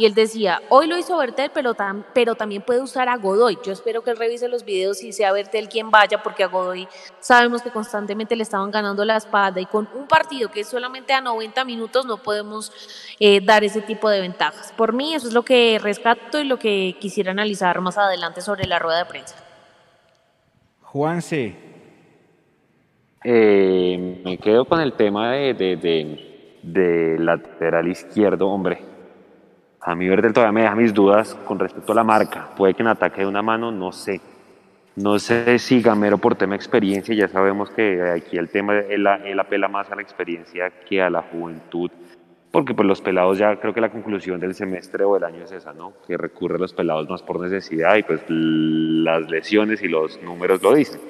y él decía, hoy lo hizo Bertel, pero, pero también puede usar a Godoy. Yo espero que él revise los videos y sea Bertel quien vaya, porque a Godoy sabemos que constantemente le estaban ganando la espalda y con un partido que es solamente a 90 minutos no podemos eh, dar ese tipo de ventajas. Por mí eso es lo que rescato y lo que quisiera analizar más adelante sobre la rueda de prensa. Juanse. Eh, me quedo con el tema de, de, de lateral izquierdo, hombre a mí Verdel todavía me deja mis dudas con respecto a la marca. Puede que en ataque de una mano, no sé. No sé si Gamero por tema de experiencia, ya sabemos que aquí el tema, él, apela más a la experiencia que a la juventud, porque pues los pelados ya creo que la conclusión del semestre o del año es esa, ¿no? Que recurre a los pelados más por necesidad y pues las lesiones y los números lo dicen.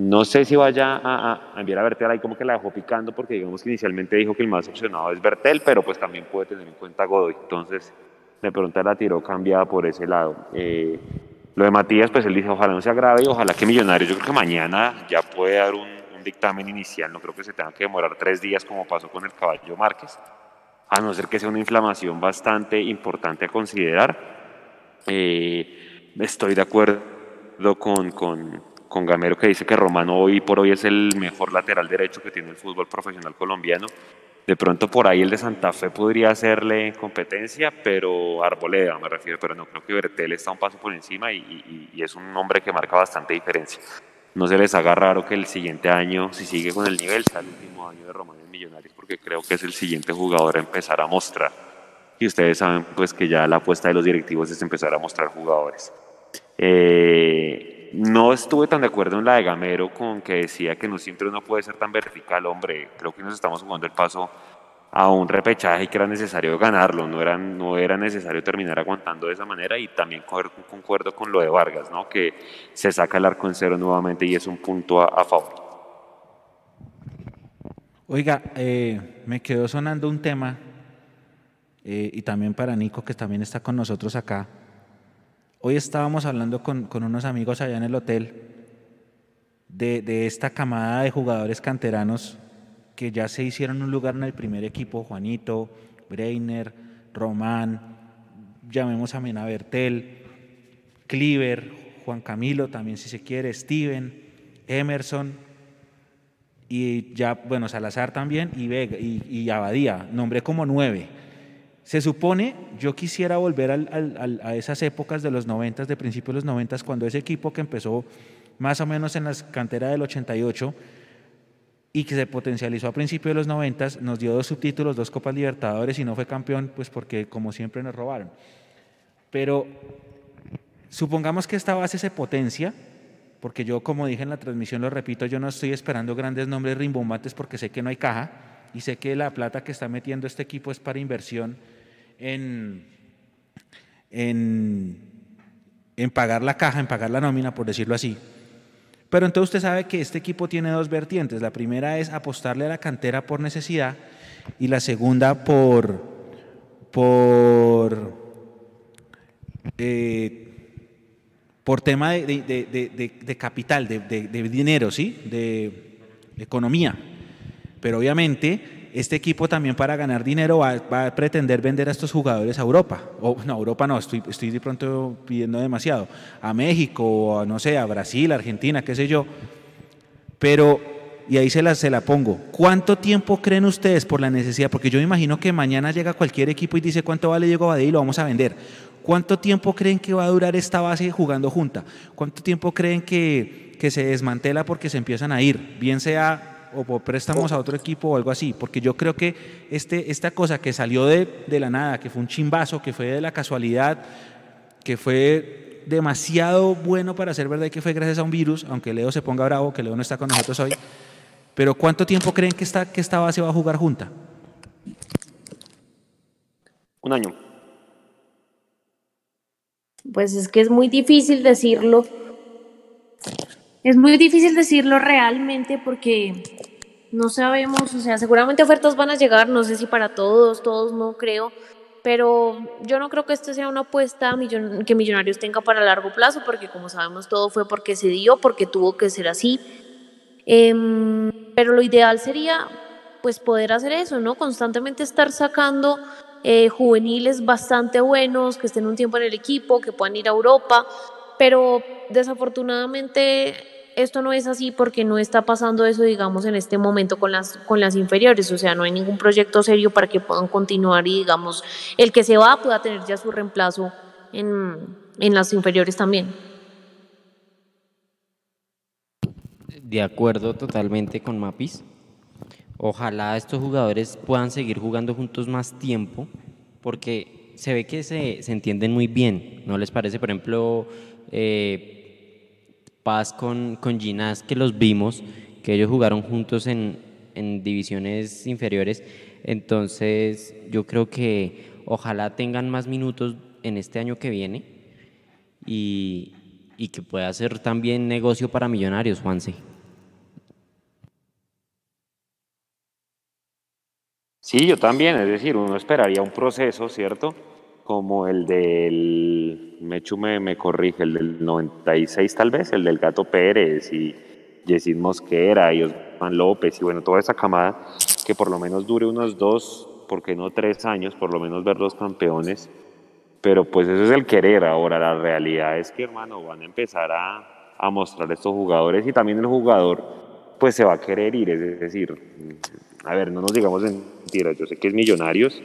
No sé si vaya a, enviar a Bertel ahí como que la dejó picando porque digamos que inicialmente dijo que el más opcionado es Bertel, pero pues también puede tener en cuenta Godoy. Entonces, de pronto la tiró cambiada por ese lado. Eh, lo de Matías, pues él dice, ojalá no sea grave y ojalá que Millonarios, yo creo que mañana ya puede dar un, dictamen inicial, no creo que se tenga que demorar tres días como pasó con el caballo Márquez, a no ser que sea una inflamación bastante importante a considerar. Eh, estoy de acuerdo con, con, con Gamero que dice que Romano hoy por hoy es el mejor lateral derecho que tiene el fútbol profesional colombiano. De pronto por ahí el de Santa Fe podría hacerle competencia, pero Arboleda me refiero, pero no creo que Bertel está un paso por encima y, es un hombre que marca bastante diferencia. No se les haga raro que el siguiente año, si sigue con el nivel, sea el último año de Romano en Millonarios, porque creo que es el siguiente jugador a empezar a mostrar. Y ustedes saben pues que ya la apuesta de los directivos es empezar a mostrar jugadores. Eh, no estuve tan de acuerdo en la de Gamero con que decía que no siempre uno puede ser tan vertical, hombre. Creo que nos estamos jugando el paso a un repechaje y que era necesario ganarlo, no era, no era necesario terminar aguantando de esa manera y también concuerdo con lo de Vargas, ¿no? que se saca el arco en cero nuevamente y es un punto a, favor. Oiga, eh, me quedó sonando un tema eh, y también para Nico que también está con nosotros acá Hoy estábamos hablando con, unos amigos allá en el hotel de, esta camada de jugadores canteranos que ya se hicieron un lugar en el primer equipo, Juanito, Breiner, Román, llamemos a Mena Bertel, Cliver, Juan Camilo también si se quiere, Steven, Emerson y ya, bueno, Salazar también y, Vega, y, y Abadía, nombré como nueve. Se supone, yo quisiera volver a esas épocas de los 90, de principios de los 90, cuando ese equipo que empezó más o menos en las canteras del 88 y que se potencializó a principios de los 90, nos dio dos subtítulos, dos Copas Libertadores y no fue campeón, pues porque como siempre nos robaron. Pero supongamos que esta base se potencia porque yo, como dije en la transmisión, lo repito, yo no estoy esperando grandes nombres rimbombantes porque sé que no hay caja y sé que la plata que está metiendo este equipo es para inversión en, en, en pagar la caja, en pagar la nómina, por decirlo así. Pero entonces usted sabe que este equipo tiene dos vertientes. La primera es apostarle a la cantera por necesidad y la segunda por, por, eh, por tema de, de, de, de capital, de, dinero, ¿sí? de economía. Pero obviamente este equipo también para ganar dinero va, a pretender vender a estos jugadores a Europa. O, no, Europa no, estoy, estoy de pronto pidiendo demasiado. A México, o no sé, a Brasil, Argentina, qué sé yo. Pero, y ahí se la, se la pongo, ¿cuánto tiempo creen ustedes por la necesidad? Porque yo me imagino que mañana llega cualquier equipo y dice cuánto vale Diego Badí y lo vamos a vender. ¿Cuánto tiempo creen que va a durar esta base jugando junta? ¿Cuánto tiempo creen que, que se desmantela porque se empiezan a ir? Bien sea o por préstamos a otro equipo o algo así, porque yo creo que este, esta cosa que salió de, de la nada, que fue un chimbazo, que fue de la casualidad, que fue demasiado bueno para ser verdad y que fue gracias a un virus, aunque Leo se ponga bravo, que Leo no está con nosotros hoy, pero ¿cuánto tiempo creen que esta, que esta base va a jugar junta? Un año. Pues es que es muy difícil decirlo es muy difícil decirlo realmente porque no sabemos, o sea, seguramente ofertas van a llegar, no sé si para todos, todos no creo, pero yo no creo que esto sea una apuesta que Millonarios tenga para largo plazo, porque como sabemos todo fue porque se dio, porque tuvo que ser así. Em, pero lo ideal sería pues poder hacer eso, ¿no? Constantemente estar sacando eh, juveniles bastante buenos, que estén un tiempo en el equipo, que puedan ir a Europa, pero desafortunadamente esto no es así porque no está pasando eso, digamos, en este momento con las, con las inferiores, o sea, no hay ningún proyecto serio para que puedan continuar y, digamos, el que se va pueda tener ya su reemplazo en, en las inferiores también. De acuerdo totalmente con Mapis. Ojalá estos jugadores puedan seguir jugando juntos más tiempo, porque se ve que se, se entienden muy bien, ¿no les parece? Por ejemplo, eh, Paz con, con Ginás, que los vimos, que ellos jugaron juntos en, en divisiones inferiores. Entonces, yo creo que ojalá tengan más minutos en este año que viene y, y que pueda ser también negocio para millonarios, Juanse. Sí, yo también, es decir, uno esperaría un proceso, ¿cierto? Como el del, Mechu me, me corrige, el del 96 tal vez, el del Gato Pérez y Yesid Mosquera y Osman López y bueno, toda esa camada, que por lo menos dure unos dos, porque no tres años, por lo menos ver los campeones. Pero pues eso es el querer ahora, la realidad es que hermano, van a empezar a, a mostrar estos jugadores y también el jugador pues se va a querer ir, es decir, a ver, no nos digamos mentiras, yo sé que es millonarios,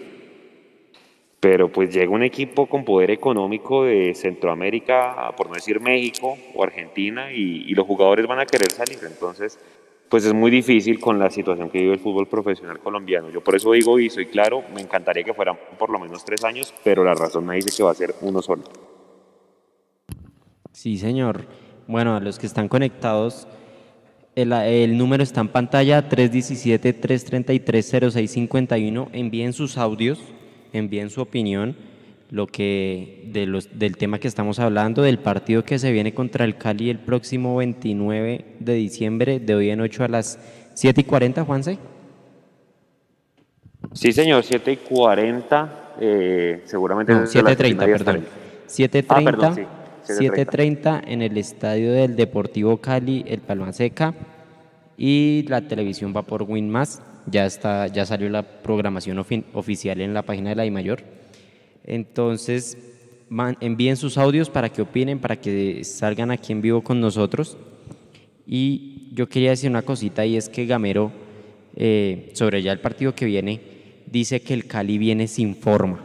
pero pues llega un equipo con poder económico de Centroamérica, por no decir México o Argentina, y, los jugadores van a querer salir. Entonces, pues es muy difícil con la situación que vive el fútbol profesional colombiano. Yo por eso digo, y soy claro, me encantaría que fueran por lo menos tres años, pero la razón me dice que va a ser uno solo. Sí, señor. Bueno, a los que están conectados, el, el número está en pantalla, 317-333-0651. Envíen sus audios envíen su opinión lo que de los, del tema que estamos hablando, del partido que se viene contra el Cali el próximo 29 de diciembre, de hoy en 8 a las 7 y 40, Juanse. Sí, señor, 7 y 40, eh, seguramente. No, 7.30, perdón. 7.30 7.30 en el estadio del Deportivo Cali, el Palma Seca, y la televisión va por Win Más ya, está, ya salió la programación oficial en la página de la mayor Entonces, envíen sus audios para que opinen, para que salgan aquí en vivo con nosotros. Y yo quería decir una cosita y es que Gamero, eh, sobre ya el partido que viene, dice que el Cali viene sin forma.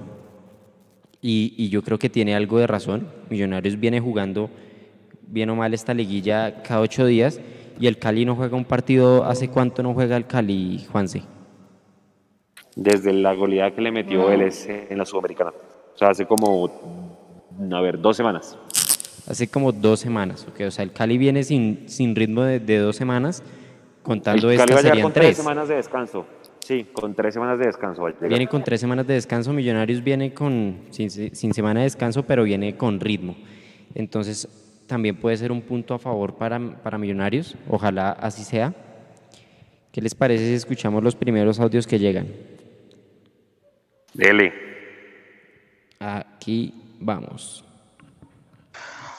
Y, y, yo creo que tiene algo de razón. Millonarios viene jugando bien o mal esta liguilla cada ocho días ¿Y el Cali no juega un partido? ¿Hace cuánto no juega el Cali, Juanse? Desde la goleada que le metió él en la Sudamericana. O sea, hace como, a ver, dos semanas. hace como dos semanas. Okay, o sea, el Cali viene sin, sin ritmo de, de dos semanas, contando el Cali esta va a serían con tres tres. semanas de descanso. Sí, con tres semanas de descanso. Viene con tres semanas de descanso, Millonarios viene con, sin, sin semana de descanso, pero viene con ritmo. Entonces, también puede ser un punto a favor para, para Millonarios, ojalá así sea. ¿Qué les parece si escuchamos los primeros audios que llegan? Dele. Aquí vamos.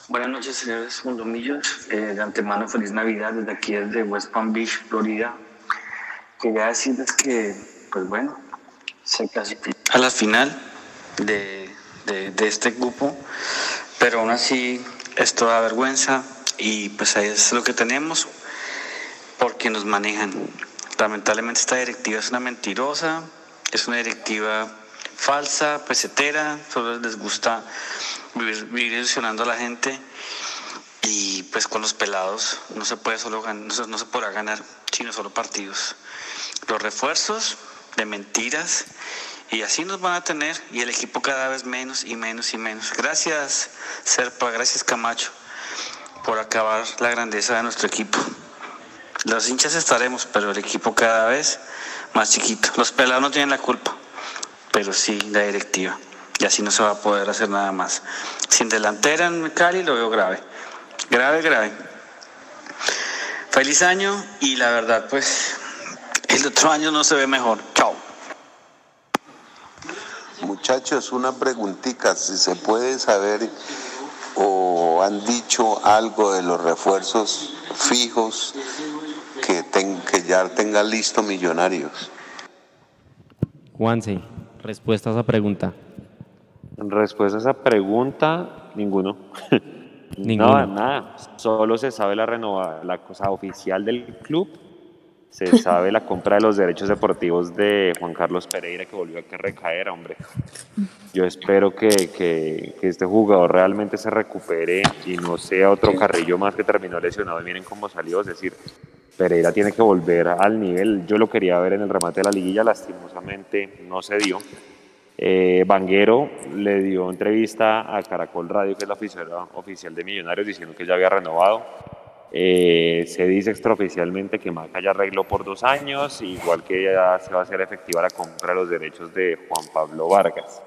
Buenas noches, señores Mundomillos. Eh, de antemano, feliz Navidad desde aquí, desde West Palm Beach, Florida. Quería decirles que, pues bueno, se clasificó a la final de, de, de este grupo, pero aún así esto da vergüenza y pues ahí es lo que tenemos porque nos manejan. Lamentablemente esta directiva es una mentirosa, es una directiva falsa, pesetera, solo les gusta vivir, vivir ilusionando a la gente y pues con los pelados no se puede solo no se, no se podrá ganar sino solo partidos. Los refuerzos de mentiras y así nos van a tener y el equipo cada vez menos y menos y menos. Gracias Serpa, gracias Camacho por acabar la grandeza de nuestro equipo. Los hinchas estaremos, pero el equipo cada vez más chiquito. Los pelados no tienen la culpa, pero sí la directiva. Y así no se va a poder hacer nada más. Sin delantera en Cali lo veo grave. Grave, grave. Feliz año y la verdad, pues el otro año no se ve mejor. Chao. Muchachos, una preguntita, si se puede saber o han dicho algo de los refuerzos fijos que, ten- que ya tenga listo Millonarios. Juanse, respuesta a esa pregunta. Respuesta a esa pregunta, ninguno. Ninguno. No, nada. Solo se sabe la renova, la cosa oficial del club. Se sabe la compra de los derechos deportivos de Juan Carlos Pereira que volvió a recaer, hombre. Yo espero que, que- que este jugador realmente se recupere y no sea otro carrillo más que terminó lesionado y miren cómo salió. Es decir, Pereira tiene que volver al nivel. Yo lo quería ver en el remate de la liguilla, lastimosamente no se dio. Eh, Vanguero le dio entrevista a Caracol Radio, que es la oficina oficial de Millonarios, diciendo que ya había renovado. Eh, se dice extraoficialmente que Maca ya arregló por dos años, igual que ya se va a hacer efectiva la compra de los derechos de Juan Pablo Vargas.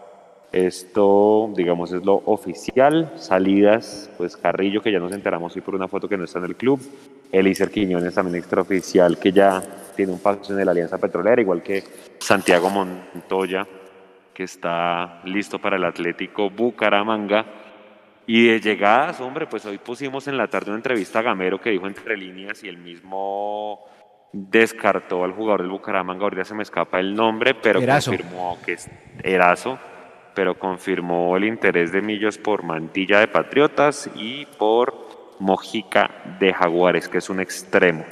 Esto, digamos, es lo oficial. Salidas, pues Carrillo, que ya nos enteramos hoy por una foto que no está en el club. Elícer Quiñones, también extraoficial, que ya tiene un paso en la Alianza Petrolera, igual que Santiago Montoya, que está listo para el Atlético Bucaramanga. Y de llegadas, hombre, pues hoy pusimos en la tarde una entrevista a Gamero que dijo entre líneas y el mismo descartó al jugador del Bucaramanga, ahorita se me escapa el nombre, pero Erazo. confirmó que es Erazo, pero confirmó el interés de Millos por Mantilla de Patriotas y por Mojica de Jaguares, que es un extremo.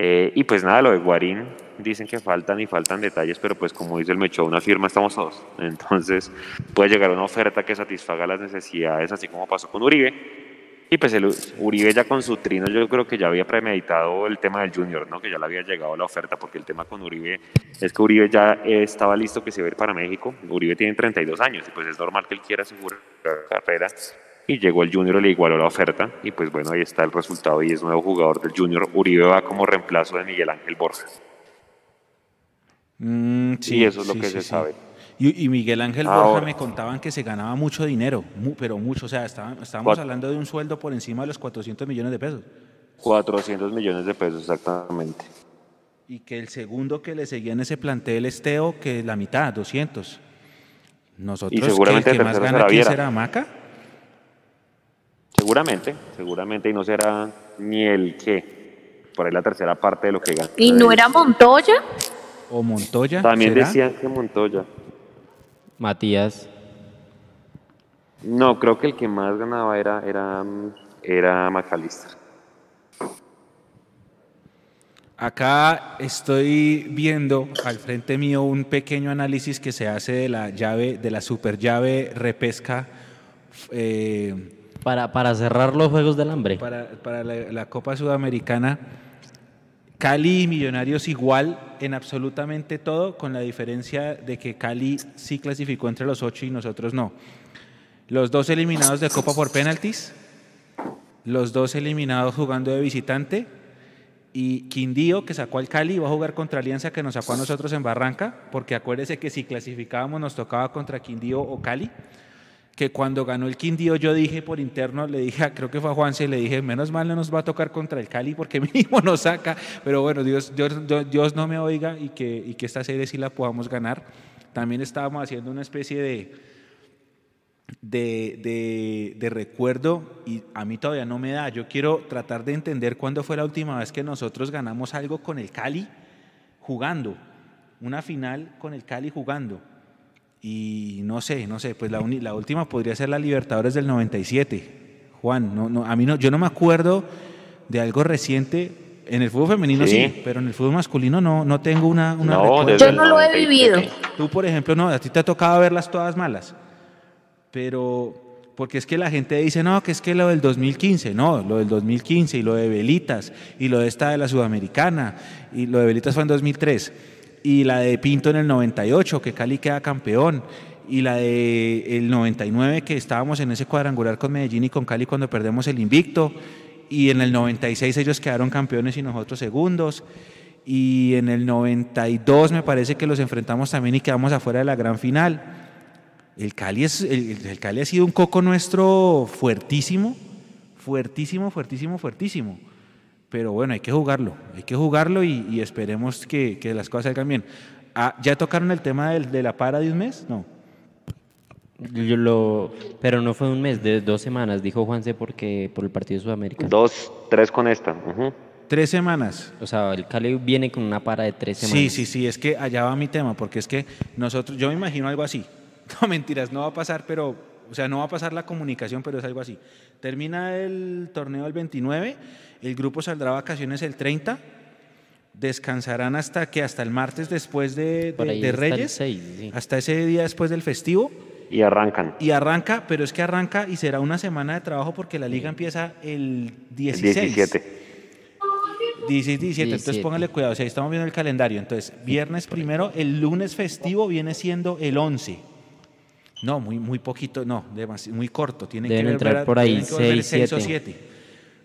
Eh, y pues nada, lo de Guarín, dicen que faltan y faltan detalles, pero pues como dice el Mecho, una firma estamos todos. Entonces puede llegar una oferta que satisfaga las necesidades, así como pasó con Uribe. Y pues el Uribe ya con su trino, yo creo que ya había premeditado el tema del Junior, ¿no? Que ya le había llegado la oferta, porque el tema con Uribe es que Uribe ya estaba listo que se iba a ir para México. Uribe tiene 32 años y pues es normal que él quiera asegurar carrera. Y llegó el Junior, le igualó la oferta y pues bueno, ahí está el resultado y es nuevo jugador del Junior. Uribe va como reemplazo de Miguel Ángel Borja. Mm, Y eso es lo sí, que sí, se sí. sabe. Y, y Miguel Ángel Borja Ahora. me contaban que se ganaba mucho dinero, pero mucho. O sea, estábamos hablando de un sueldo por encima de los 400 millones de pesos. 400 millones de pesos exactamente. Y que el segundo que le seguía en ese plantel es Teo, que la mitad, 200. Nosotros, ¿qué- seguramente ¿qué, el más tercero gana será Viera. será Maca? Seguramente, seguramente, y no será ni el que, por ahí la tercera parte de lo que gana. ¿Y no era Montoya? ¿O Montoya? También ¿será? decían que Montoya. Matías, No, creo que el que más ganaba era, era, era McAllister. Acá estoy viendo al frente mío un pequeño análisis que se hace de la llave, de la super llave repesca eh, para, para cerrar los Juegos del Hambre. para, para la, la Copa Sudamericana. Cali y Millonarios igual en absolutamente todo, con la diferencia de que Cali sí clasificó entre los ocho y nosotros no. Los dos eliminados de Copa por penaltis, los dos eliminados jugando de visitante y Quindío que sacó al Cali va a jugar contra Alianza que nos sacó a nosotros en Barranca, porque acuérdese que si clasificábamos nos tocaba contra Quindío o Cali, que cuando ganó el Quindío yo dije por interno, le dije, creo que fue a Juanse, le dije, menos mal no nos va a tocar contra el Cali porque mínimo nos saca, pero bueno, Dios, Dios, Dios no me oiga y que, y que esta serie sí la podamos ganar. También estábamos haciendo una especie de, de, de, recuerdo y a mí todavía no me da. Yo quiero tratar de entender cuándo fue la última vez que nosotros ganamos algo con el Cali jugando, una final con el Cali jugando. Y no sé, no sé, pues la, la última podría ser la Libertadores del 97. Juan, no, no, a mí no, yo no me acuerdo de algo reciente. En el fútbol femenino sí, pero en el fútbol masculino no, no tengo una... una no, yo no lo he vivido. Tú, por ejemplo, no, a ti te ha tocado verlas todas malas pero porque es que la gente dice, no, que es que lo del 2015, no, lo del 2015 y lo de Velitas y lo de esta de la Sudamericana y lo de Velitas fue en 2003 y la de Pinto en el 98, que Cali queda campeón y la de el 99 que estábamos en ese cuadrangular con Medellín y con Cali cuando perdemos el invicto y en el 96 ellos quedaron campeones y nosotros segundos y en el 92 me parece que los enfrentamos también y quedamos afuera de la gran final. El Cali, es, el, Cali ha sido un coco nuestro fuertísimo, fuertísimo, fuertísimo, fuertísimo. Pero bueno, hay que jugarlo, hay que jugarlo y, esperemos que, las cosas salgan bien. Ah, ¿Ya tocaron el tema de, la para de un mes? No. Yo lo, pero no fue un mes, de dos semanas, dijo Juanse, porque por el partido de Sudamérica. Dos, tres con esta. Tres semanas. O sea, el Cali viene con una para de tres semanas. Sí, sí, sí, es que allá va mi tema, porque es que nosotros, yo me imagino algo así. No, mentiras, no va a pasar, pero, o sea, no va a pasar la comunicación, pero es algo así. Termina el torneo el 29, el grupo saldrá a vacaciones el 30, descansarán hasta que hasta el martes después de, Reyes, hasta ese día después del festivo. Y arrancan. Y arranca, pero es que arranca y será una semana de trabajo porque la liga empieza el 16. 17. 16, 17, entonces póngale cuidado, o sea, estamos viendo el calendario, entonces viernes primero, el lunes festivo viene siendo el 11. No, muy, muy poquito, no, muy corto. Tiene que entrar por ahí 6 o 7.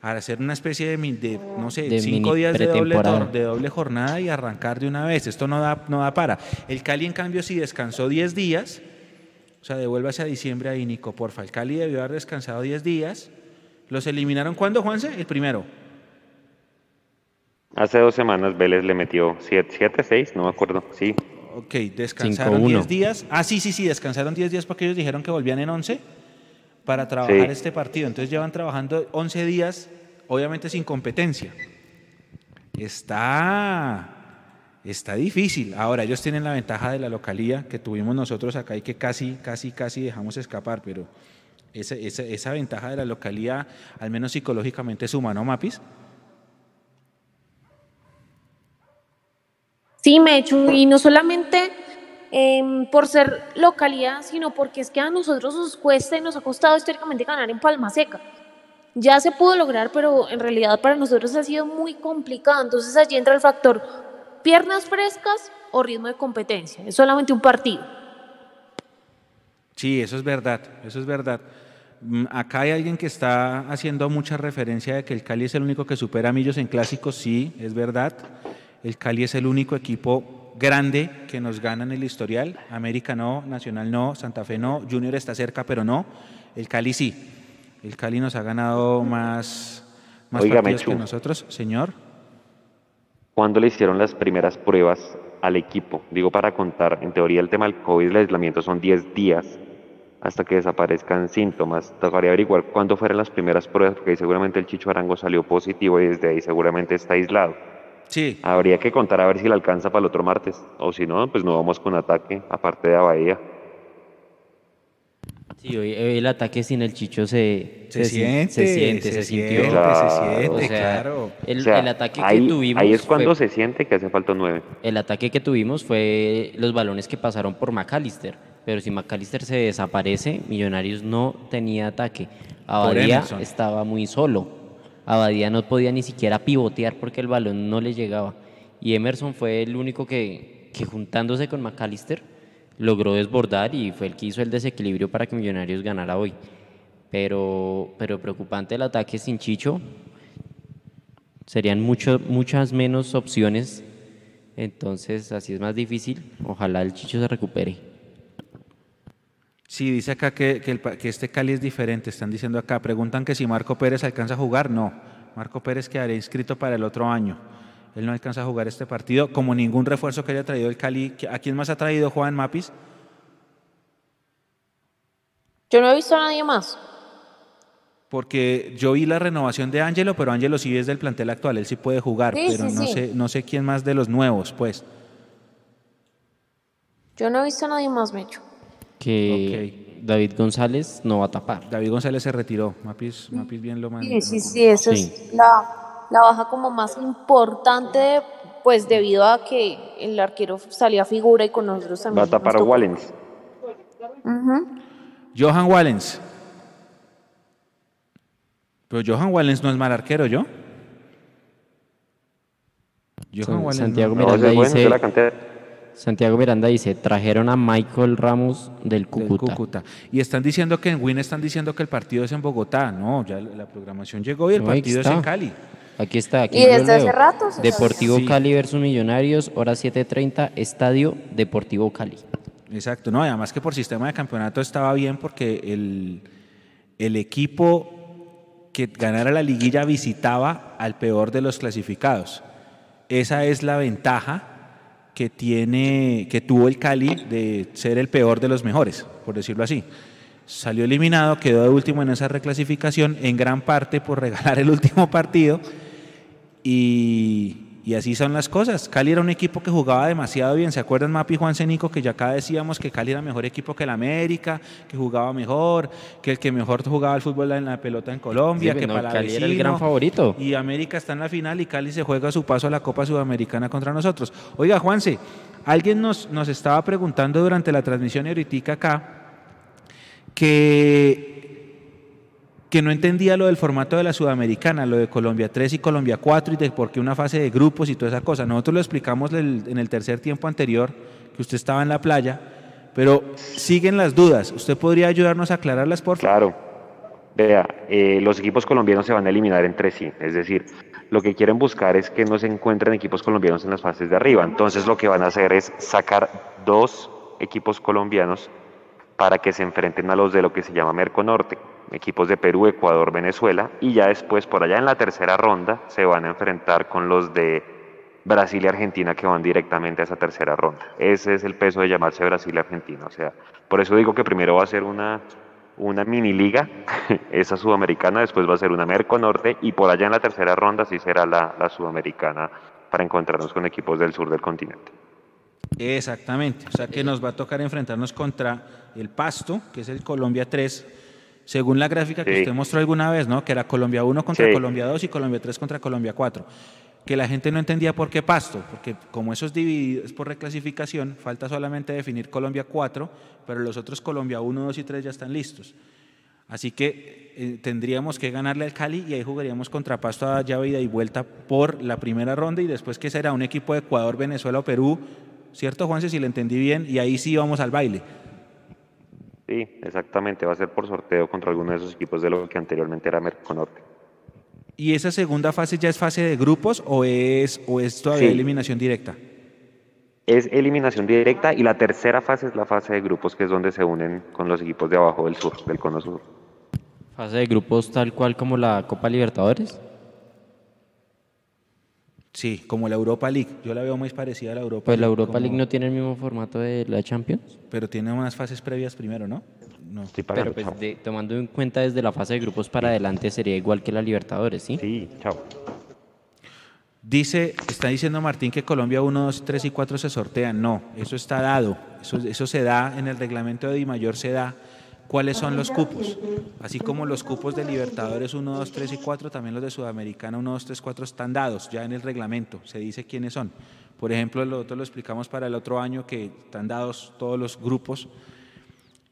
Para hacer una especie de, no sé, cinco días de doble, de doble jornada y arrancar de una vez. Esto no da, no da para. El Cali, en cambio, sí descansó 10 días. O sea, devuélvase a diciembre ahí, Nico, porfa. El Cali debió haber descansado 10 días. ¿Los eliminaron cuándo, Juanse? El primero. Hace dos semanas Vélez le metió 7, 6, no me acuerdo, sí. Ok, descansaron 10 días. Ah, sí, sí, sí, descansaron 10 días porque ellos dijeron que volvían en 11 para trabajar este partido. Entonces llevan trabajando 11 días, obviamente sin competencia. Está, está difícil. Ahora, ellos tienen la ventaja de la localía que tuvimos nosotros acá y que casi, casi, casi dejamos escapar, pero esa, esa, esa ventaja de la localía, al menos psicológicamente, suma, ¿no, Mapis? Sí, me hecho, y no solamente em, por ser localidad, sino porque es que a nosotros nos cuesta y nos ha costado históricamente ganar en Palma Seca. Ya se pudo lograr, pero en realidad para nosotros ha sido muy complicado. Entonces allí entra el factor piernas frescas o ritmo de competencia. Es solamente un partido. Sí, eso es verdad, eso es verdad. Mm, acá hay alguien que está haciendo mucha referencia de que el Cali es el único que supera a Millos en clásicos, sí, es verdad. El Cali es el único equipo grande que nos gana en el historial. América no, Nacional no, Santa Fe no, Junior está cerca, pero no. El Cali sí. El Cali nos ha ganado más, más partidos que nosotros, señor. ¿Cuándo le hicieron las primeras pruebas al equipo? Digo para contar, en teoría el tema del COVID, el aislamiento son 10 días hasta que desaparezcan síntomas. Tocaría averiguar cuándo fueron las primeras pruebas, porque seguramente el Chicho Arango salió positivo y desde ahí seguramente está aislado. Sí. Habría que contar a ver si le alcanza para el otro martes. O si no, pues no vamos con ataque, aparte de Bahía. Sí, hoy, el ataque sin el Chicho se, se, siente, se siente, se, sintió. se siente, claro. El, ataque que tuvimos. Ahí es cuando se siente que hace falta nueve. El ataque que tuvimos fue los balones que pasaron por McAllister. Pero si McAllister se desaparece, Millonarios no tenía ataque. Abadía estaba muy solo. Abadía no podía ni siquiera pivotear porque el balón no le llegaba. Y Emerson fue el único que, que juntándose con McAllister, logró desbordar y fue el que hizo el desequilibrio para que Millonarios ganara hoy. Pero, pero preocupante el ataque sin Chicho. Serían mucho, muchas menos opciones. Entonces, así es más difícil. Ojalá el Chicho se recupere. Sí, dice acá que, que, el pa- que este Cali es diferente. Están diciendo acá, preguntan que si Marco Pérez alcanza a jugar. No, Marco Pérez quedaría inscrito para el otro año. Él no alcanza a jugar este partido, como ningún refuerzo que haya traído el Cali. ¿A quién más ha traído Juan Mapis? Yo no he visto a nadie más. Porque yo vi la renovación de Ángelo, pero Ángelo sí es del plantel actual, él sí puede jugar, Sí, pero sí, no sí. sé, no sé quién más de los nuevos, pues. Yo no he visto a nadie más, Mecho. Que David González no va a tapar. David González se retiró, Mapis, Mapis bien lo mandó. Sí, sí, sí, esa Sí. es la, la baja como más importante, pues debido a que el arquero salía figura y con nosotros Va también. a tapar tocó. Wallens. Ujú. Johan Wallens. Pero Johan Wallens no es mal arquero, ¿yo? Johan Wallens Santiago no. Miranda bueno, la. Santiago Miranda dice, trajeron a Michael Ramos del del Cúcuta. Cúcuta. Y están diciendo que en Win están diciendo que el partido es en Bogotá. No, ya la programación llegó y el No, partido es en Cali. Aquí está. Aquí Y desde hace rato Deportivo. Cali versus Millonarios, hora 7.30, Estadio Deportivo Cali. Exacto, no, además que por sistema de campeonato estaba bien porque el, el equipo que ganara la liguilla visitaba al peor de los clasificados. Esa es la ventaja que tiene, que tuvo el Cali de ser el peor de los mejores, por decirlo así. Salió eliminado, quedó de último en esa reclasificación, en gran parte por regalar el último partido. Y, y así son las cosas. Cali era un equipo que jugaba demasiado bien. ¿Se acuerdan, Mapi y Juan Cenico, que ya acá decíamos que Cali era mejor equipo que el América, que jugaba mejor, que el que mejor jugaba el fútbol en la pelota en Colombia, Sí, que no, para Cali era el gran favorito. Y América está en la final y Cali se juega su paso a la Copa Sudamericana contra nosotros. Oiga, Juanse, alguien nos, nos estaba preguntando durante la transmisión ahorita acá que, que no entendía lo del formato de la Sudamericana, lo de Colombia 3 y Colombia 4 y de por qué una fase de grupos y toda esa cosa. Nosotros lo explicamos en el tercer tiempo anterior, que usted estaba en la playa, pero siguen las dudas. ¿Usted podría ayudarnos a aclararlas, por favor? Claro. Vea, eh, los equipos colombianos se van a eliminar entre sí. Es decir, lo que quieren buscar es que no se encuentren equipos colombianos en las fases de arriba. Entonces lo que van a hacer es sacar dos equipos colombianos para que se enfrenten a los de lo que se llama Merconorte, equipos de Perú, Ecuador, Venezuela, y ya después por allá en la tercera ronda se van a enfrentar con los de Brasil y Argentina que van directamente a esa tercera ronda. Ese es el peso de llamarse Brasil y Argentina. O sea, por eso digo que primero va a ser una, una mini liga, esa sudamericana, después va a ser una Merconorte y por allá en la tercera ronda sí será la, la sudamericana para encontrarnos con equipos del sur del continente. Exactamente, o sea que nos va a tocar enfrentarnos contra el Pasto, que es el Colombia 3, según la gráfica que Sí. usted mostró alguna vez, ¿no? Que era Colombia 1 contra Sí. Colombia 2 y Colombia 3 contra Colombia 4. Que la gente no entendía por qué Pasto, porque como eso es dividido es por reclasificación, falta solamente definir Colombia 4, pero los otros Colombia 1, 2 y 3 ya están listos. Así que eh, tendríamos que ganarle al Cali y ahí jugaríamos contra Pasto a llave ida y vuelta por la primera ronda y después que será un equipo de Ecuador, Venezuela o Perú, ¿cierto Juanse? Si le entendí bien, y ahí sí vamos al baile. Sí, exactamente, va a ser por sorteo contra alguno de esos equipos de lo que anteriormente era Merconorte. ¿Y esa segunda fase ya es fase de grupos o es, o es todavía Sí. eliminación directa? Es eliminación directa y la tercera fase es la fase de grupos, que es donde se unen con los equipos de abajo del sur, del cono sur. Fase de grupos tal cual como la Copa Libertadores. Sí, como la Europa League. Yo la veo muy parecida a la Europa Pues la League, Europa como- League no tiene el mismo formato de la Champions. Pero tiene unas fases previas primero, ¿no? No. Estoy Pero pues de- tomando en cuenta desde la fase de grupos para adelante sería igual que la Libertadores, ¿sí? Sí, chao. Dice, está diciendo Martín que Colombia 1, 2, 3 y 4 se sortean. No, eso está dado. Eso, eso se da en el reglamento de Di Mayor, se da cuáles son los cupos. Así como los cupos de Libertadores 1, 2, 3 y 4, también los de Sudamericana 1, 2, 3, 4 están dados ya en el reglamento. Se dice quiénes son. Por ejemplo, nosotros lo explicamos para el otro año que están dados todos los grupos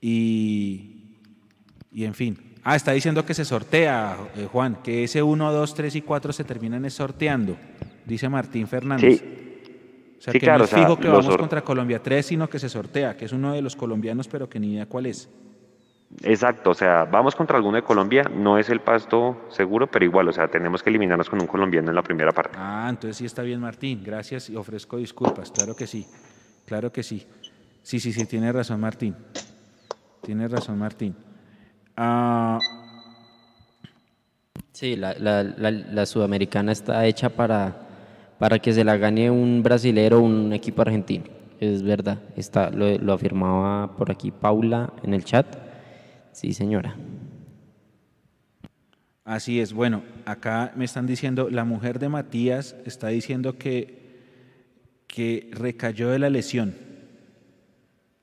y, y en fin. Ah, está diciendo que se sortea, eh, Juan, que ese 1, 2, 3 y 4 se terminan sorteando, dice Martín Fernández. Sí. O sea, Sí, que claro, no o es sea, fijo que los vamos or- contra Colombia 3, sino que se sortea, que es uno de los colombianos, pero que ni idea cuál es. Exacto, o sea, vamos contra alguno de Colombia, no es el pasto seguro, pero igual, o sea, tenemos que eliminarnos con un colombiano en la primera parte. Ah, entonces sí está bien, Martín. Gracias y ofrezco disculpas. Claro que sí. Claro que sí. Sí, sí, sí, tiene razón, Martín. Tiene razón, Martín. Ah, Sí, la, la- la- la sudamericana está hecha para, para que se la gane un brasilero o un equipo argentino. Es verdad. Está, lo, lo afirmaba por aquí Paula en el chat. Sí, señora. así es. Bueno, acá me están diciendo, la mujer de Matías está diciendo que, que recayó de la lesión.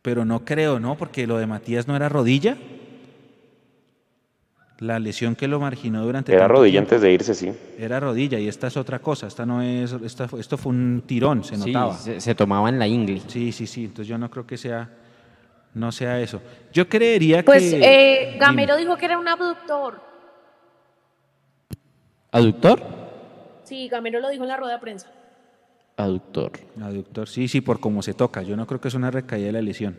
Pero no creo, ¿no? Porque lo de Matías no era rodilla. La lesión que lo marginó durante Era rodilla tiempo. antes de irse, sí. Era rodilla y esta es otra cosa. Esta no es, esta, fue- esto fue un tirón, se Sí, notaba. se, se tomaba en la ingle. Sí, sí, sí. Entonces yo no creo que sea, no sea eso. Yo creería Pues que. eh, Dime. Gamero dijo que era un abductor. ¿Aductor? Sí, Gamero lo dijo en la rueda de prensa. Aductor. Aductor, sí, sí, por cómo se toca. Yo no creo que es una recaída de la lesión.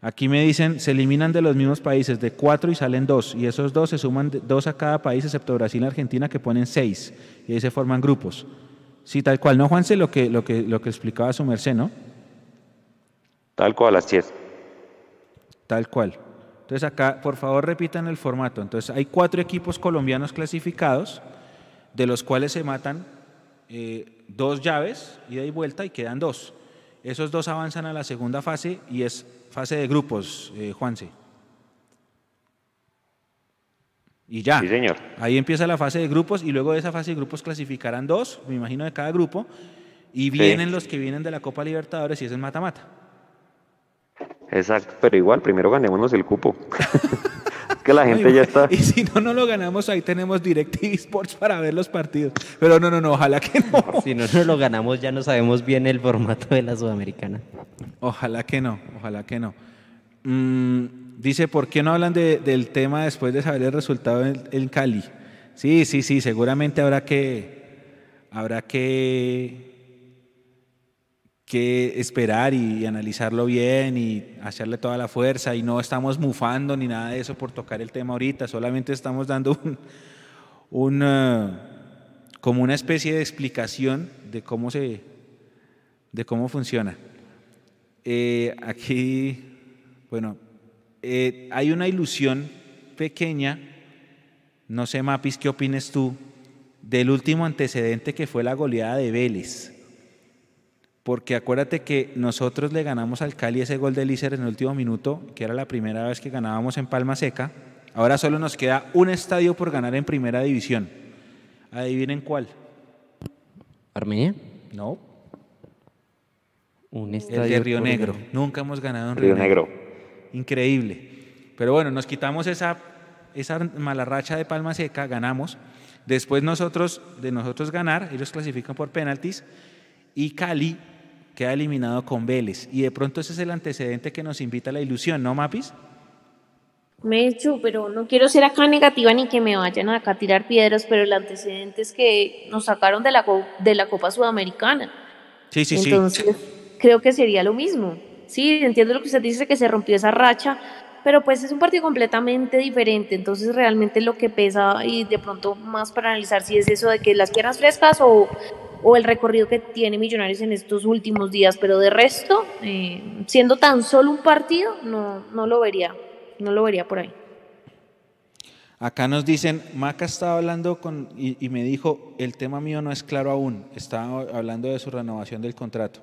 Aquí me dicen, se eliminan de los mismos países de cuatro y salen dos. Y esos dos se suman dos a cada país, excepto Brasil y Argentina, que ponen seis. Y ahí se forman grupos. Sí, tal cual. No, Juanse, lo que, lo que, lo que explicaba su merced, ¿no? Tal cual, así es. Tal cual. Entonces acá, por favor, repitan el formato. Entonces hay cuatro equipos colombianos clasificados, de los cuales se matan eh, dos llaves, ida y vuelta, y quedan dos. Esos dos avanzan a la segunda fase y es fase de grupos, eh, Juanse. Y ya. Sí, señor. Ahí empieza la fase de grupos y luego de esa fase de grupos clasificarán dos, me imagino, de cada grupo, y vienen los que vienen de la Copa Libertadores y es mata-mata. Exacto, pero igual, primero ganémonos el cupo. que la gente Ay, ya está. Y si no, no lo ganamos, ahí tenemos DirecTV Sports para ver los partidos. Pero no, no, no, ojalá que no. Si no nos lo ganamos, ya no sabemos bien el formato de la sudamericana. Ojalá que no, ojalá que no. Mm, dice, ¿por qué no hablan de- del tema después de saber el resultado en, en Cali? Sí, sí, sí, seguramente habrá que, habrá que, que esperar y, analizarlo bien y hacerle toda la fuerza y no estamos mufando ni nada de eso por tocar el tema ahorita, solamente estamos dando un, un, eh, como una especie de explicación de cómo se, de cómo funciona. Eh, aquí, bueno, eh, hay una ilusión pequeña, no sé, Mapis, ¿qué opines tú del último antecedente que fue la goleada de Vélez? Porque acuérdate que nosotros le ganamos al Cali ese gol de Lícer en el último minuto, que era la primera vez que ganábamos en Palma Seca. Ahora solo nos queda un estadio por ganar en primera división. Adivinen cuál. ¿Armenia? No, Un el estadio de Río Negro. Nunca hemos ganado en Río Negro. Increíble. Pero bueno, nos quitamos esa, esa mala racha de Palma Seca, ganamos. Después nosotros, de nosotros ganar, ellos clasifican por penaltis y Cali queda eliminado con Vélez. Y de pronto ese es el antecedente que nos invita a la ilusión, ¿no, Mapis? Me echo, pero no quiero ser acá negativa ni que me vayan acá a tirar piedras, pero el antecedente es que nos sacaron de la, de la Copa Sudamericana. Sí, sí, sí. Entonces, creo que sería lo mismo. Sí, entiendo lo que usted dice, que se rompió esa racha, pero pues es un partido completamente diferente. Entonces, realmente lo que pesa y de pronto más para analizar si es eso de que las piernas frescas o, o el recorrido que tiene Millonarios en estos últimos días, pero de resto, eh, siendo tan solo un partido, no, no lo vería, no lo vería por ahí. Acá nos dicen, Maca estaba hablando con, y, y me dijo, el tema mío no es claro aún, estaba hablando de su renovación del contrato.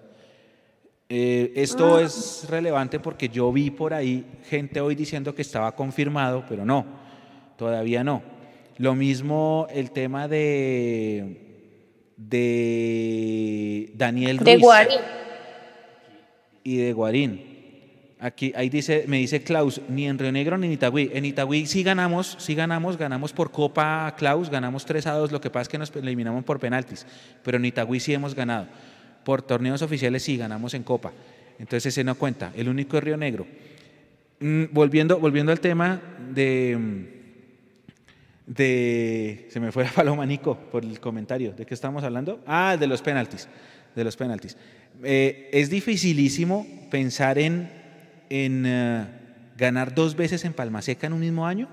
Eh, esto es relevante porque yo vi por ahí gente hoy diciendo que estaba confirmado, pero no, todavía no. Lo mismo el tema de, de Daniel De Ruiz Guarín. y de Guarín. Aquí, ahí dice, me dice Klaus, ni en Río Negro ni en Itagüí. En Itagüí sí ganamos, sí ganamos, ganamos por Copa Klaus, ganamos 3 a 2, lo que pasa es que nos eliminamos por penaltis, pero en Itagüí sí hemos ganado. Por torneos oficiales sí ganamos en Copa. Entonces ese no cuenta, el único es Río Negro. Mm, volviendo, volviendo al tema de, de... Se me fue la paloma Nico por el comentario. ¿De qué estamos hablando? Ah, de los penaltis. de los penaltis. Eh, es dificilísimo pensar en, en eh, ganar dos veces en Palma Seca en un mismo año.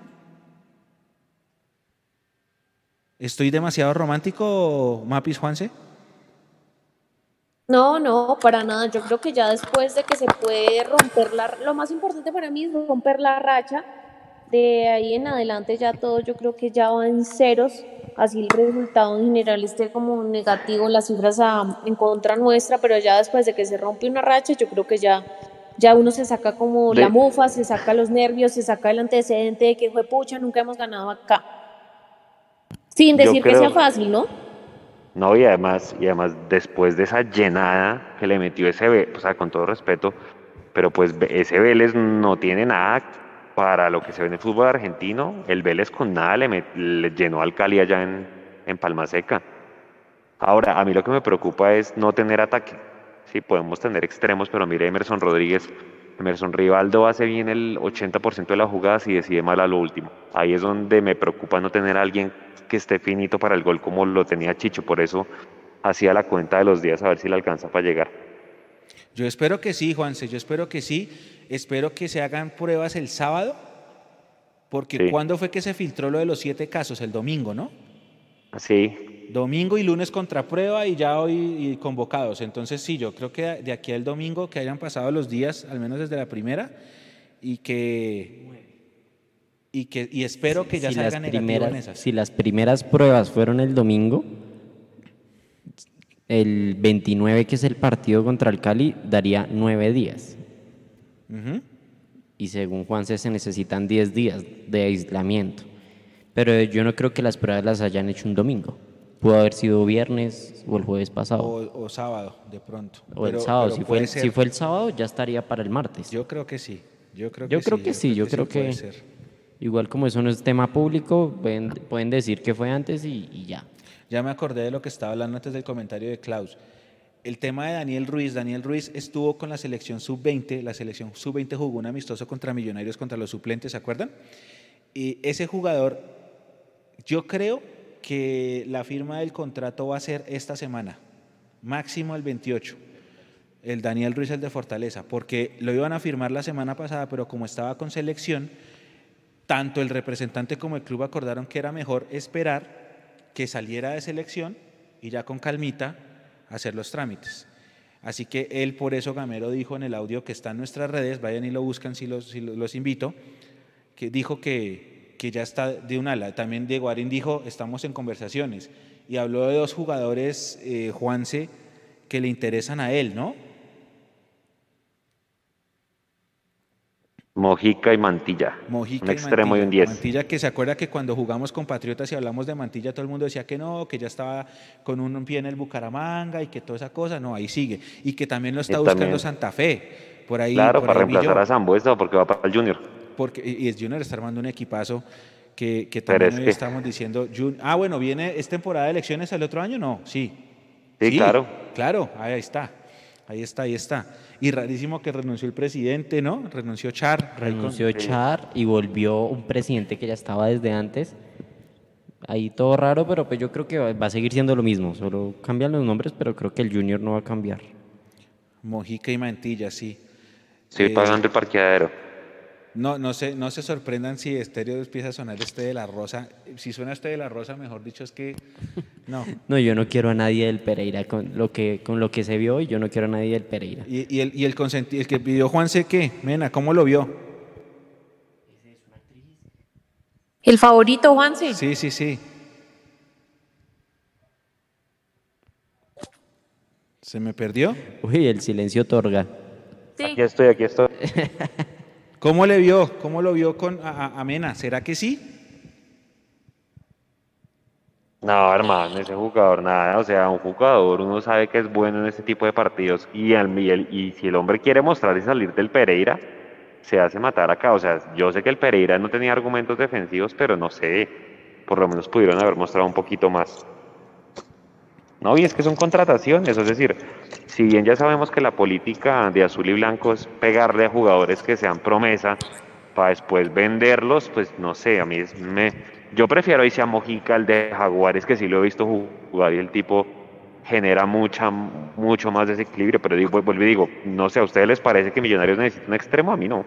¿Estoy demasiado romántico, Mapis Juanse? No, no, para nada. Yo creo que ya después de que se puede romper la... Lo más importante para mí es romper la racha. De ahí en adelante ya todo yo creo que ya va en ceros. Así el resultado en general esté como negativo, las cifras a- en contra nuestra, pero ya después de que se rompe una racha, yo creo que ya, ya uno se saca como De- la mufa, se saca los nervios, se saca el antecedente de que fue pucha, nunca hemos ganado acá. Sin decir que sea fácil, ¿no? No, y además, y además después de esa llenada que le metió ese o sea, con todo respeto, pero pues ese Vélez no tiene nada para lo que se ve en el fútbol argentino. El Vélez con nada le, met- le llenó al Cali allá en, en Palma Seca. Ahora, a mí lo que me preocupa es no tener ataque. Sí, podemos tener extremos, pero mire Emerson Rodríguez, Emerson Rivaldo hace bien el 80% de las jugadas y decide mal a lo último. Ahí es donde me preocupa no tener a alguien que esté finito para el gol como lo tenía Chicho. Por eso hacía la cuenta de los días a ver si le alcanza para llegar. Yo espero que sí, Juanse, yo espero que sí. Espero que se hagan pruebas el sábado, porque Sí. ¿cuándo fue que se filtró lo de los siete casos? El domingo, ¿no? Sí, Domingo y lunes contra prueba y ya hoy y convocados. Entonces sí, yo creo que de aquí al domingo que hayan pasado los días, al menos desde la primera, y que y que y espero que ya si salgan primeras, en esas. si las primeras pruebas fueron el domingo, el 29, que es el partido contra el Cali, daría nueve días. Y según Juanse se necesitan 10 días de aislamiento. Pero yo no creo que las pruebas las hayan hecho un domingo. Pudo haber sido viernes o el jueves pasado. O, o sábado, de pronto. O el sábado. Si fue el, ser. si fue el sábado, ya estaría para el martes. Yo creo que sí. Yo creo Yo que creo sí. que sí, yo creo que ser. igual como eso no es tema público, pueden, pueden decir que fue antes y, y ya. Ya me acordé de lo que estaba hablando antes del comentario de Klaus. El tema de Daniel Ruiz. Daniel Ruiz estuvo con la selección sub-20. La selección sub-20 jugó un amistoso contra Millonarios, contra los suplentes, ¿se acuerdan? Y ese jugador, yo creo que la firma del contrato va a ser esta semana, máximo el 28. El Daniel Ruiz, el de Fortaleza, porque lo iban a firmar la semana pasada, pero como estaba con selección, tanto el representante como el club acordaron que era mejor esperar que saliera de selección y ya con calmita hacer los trámites. Así que él, por eso Gamero dijo en el audio que está en nuestras redes, vayan y lo buscan si los, si lo- los invito, que dijo que, que ya está de un ala. También Diego Arín dijo, estamos en conversaciones. Y habló de dos jugadores, eh, Juanse, que le interesan a él, ¿no? Mojica y Mantilla. Mojica un y extremo Mantilla. y un 10. Mantilla que se acuerda que cuando jugamos con Patriotas y hablamos de Mantilla, todo el mundo decía que no, que ya estaba con un pie en el Bucaramanga y que toda esa cosa. No, ahí sigue. Y que también lo está Y buscando también- Santa Fe. Por ahí, claro, por para ahí reemplazar a Zambuesa porque va para el Junior. Porque, y el Junior está armando un equipazo que, también es que- estamos diciendo. Jun- ah, bueno, ¿viene es temporada de elecciones el otro año? No, sí. Sí, claro. Claro, ahí está. Ahí está, ahí está. Y rarísimo que renunció el presidente, ¿no? Renunció Char. Renunció Char y volvió un presidente que ya estaba desde antes. Ahí todo raro, pero pues yo creo que va va a seguir siendo lo mismo. Solo cambian los nombres, pero creo que el Junior no va a cambiar. Mojica y Mantilla, sí. Estoy Eh, pagando el parqueadero. No, no se, no se sorprendan si estéreo empieza a sonar este de la Rosa. Si suena este de la Rosa, mejor dicho, es que no. No, yo no quiero a nadie del Pereira con lo que, con lo que se vio hoy. Yo no quiero a nadie del Pereira. Y, y el, y el, consenti- el que pidió Juanse, ¿qué? Mena, ¿cómo lo vio? El favorito, Juanse. Sí, sí, sí. ¿Se me perdió? Uy, el silencio otorga. Sí. Aquí estoy, aquí estoy. ¿Cómo le vio? ¿Cómo lo vio con a, a- Mena? ¿Será que sí? No, hermano, ese jugador nada, o sea, un jugador uno sabe que es bueno en este tipo de partidos y el- y si el hombre quiere mostrar y salir del Pereira, se hace matar acá, o sea, yo sé que el Pereira no tenía argumentos defensivos, pero no sé, por lo menos pudieron haber mostrado un poquito más. No, y es que son contrataciones, es decir, si bien ya sabemos que la política de azul y blanco es pegarle a jugadores que sean promesa para después venderlos, pues no sé, a mí es, me, yo prefiero irse a Mojica, el de Jaguares, que sí lo he visto jugar y el tipo genera mucha, mucho más desequilibrio. Pero digo, vuelvo y digo, no sé, ¿a ustedes les parece que Millonarios necesita un extremo? A mí no.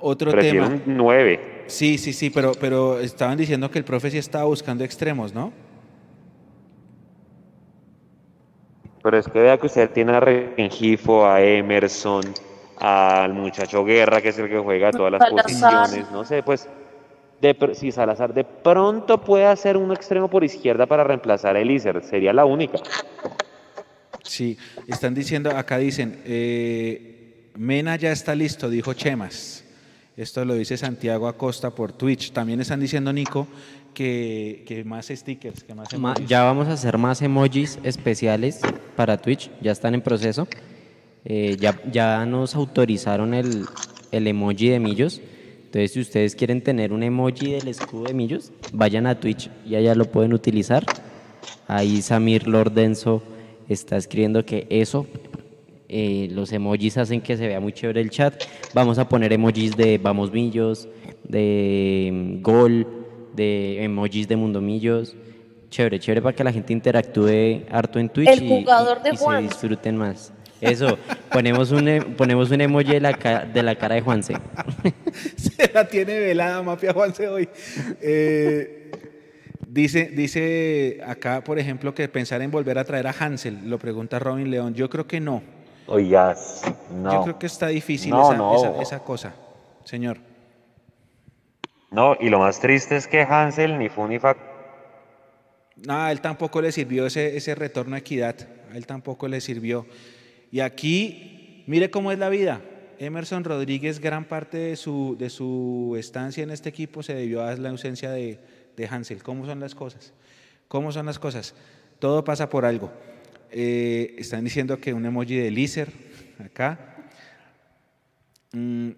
Otro Prefiero tema. un 9. Sí, sí, sí, pero, pero estaban diciendo que el profe sí estaba buscando extremos, ¿no? Pero es que vea que usted tiene a Rengifo, a Emerson, al muchacho Guerra, que es el que juega todas las Salazar. posiciones, no sé, pues, de, si Salazar de pronto puede hacer un extremo por izquierda para reemplazar a Elícer, sería la única. Sí, están diciendo, acá dicen, eh, Mena ya está listo, dijo Chemas. Esto lo dice Santiago Acosta por Twitch. También están diciendo, Nico, que, que más stickers, que más emojis. ya vamos a hacer más emojis especiales para Twitch, ya están en proceso. Eh, ya, ya nos autorizaron el, el emoji de Millos. Entonces, si ustedes quieren tener un emoji del escudo de Millos, vayan a Twitch y allá lo pueden utilizar. Ahí Samir Lordenso está escribiendo que eso, eh, los emojis hacen que se vea muy chévere el chat. Vamos a poner emojis de Vamos Millos, de mm, Gol, de emojis de Mundo Millos. Chévere, chévere para que la gente interactúe harto en Twitch El y, jugador y- de y se Juan. disfruten más. Eso, ponemos un, e- ponemos un emoji de la, ca- de la cara de Juanse. Se la tiene velada, Mapia Juanse hoy. Eh, dice, dice acá, por ejemplo, que pensar en volver a traer a Hansel, lo pregunta Robin León. Yo creo que no. Oigas, Yo no. creo que está difícil No, esa, no. esa- esa cosa, señor. No, y lo más triste es que Hansel ni fu ni fa. No, a él tampoco le sirvió ese, ese retorno a equidad. A él tampoco le sirvió. Y aquí, mire cómo es la vida. Emerson Rodríguez, gran parte de su, de su estancia en este equipo se debió a la ausencia de, de Hansel. ¿Cómo son las cosas? ¿Cómo son las cosas? Todo pasa por algo. Eh, están diciendo que un emoji de Lizer, acá. Mm,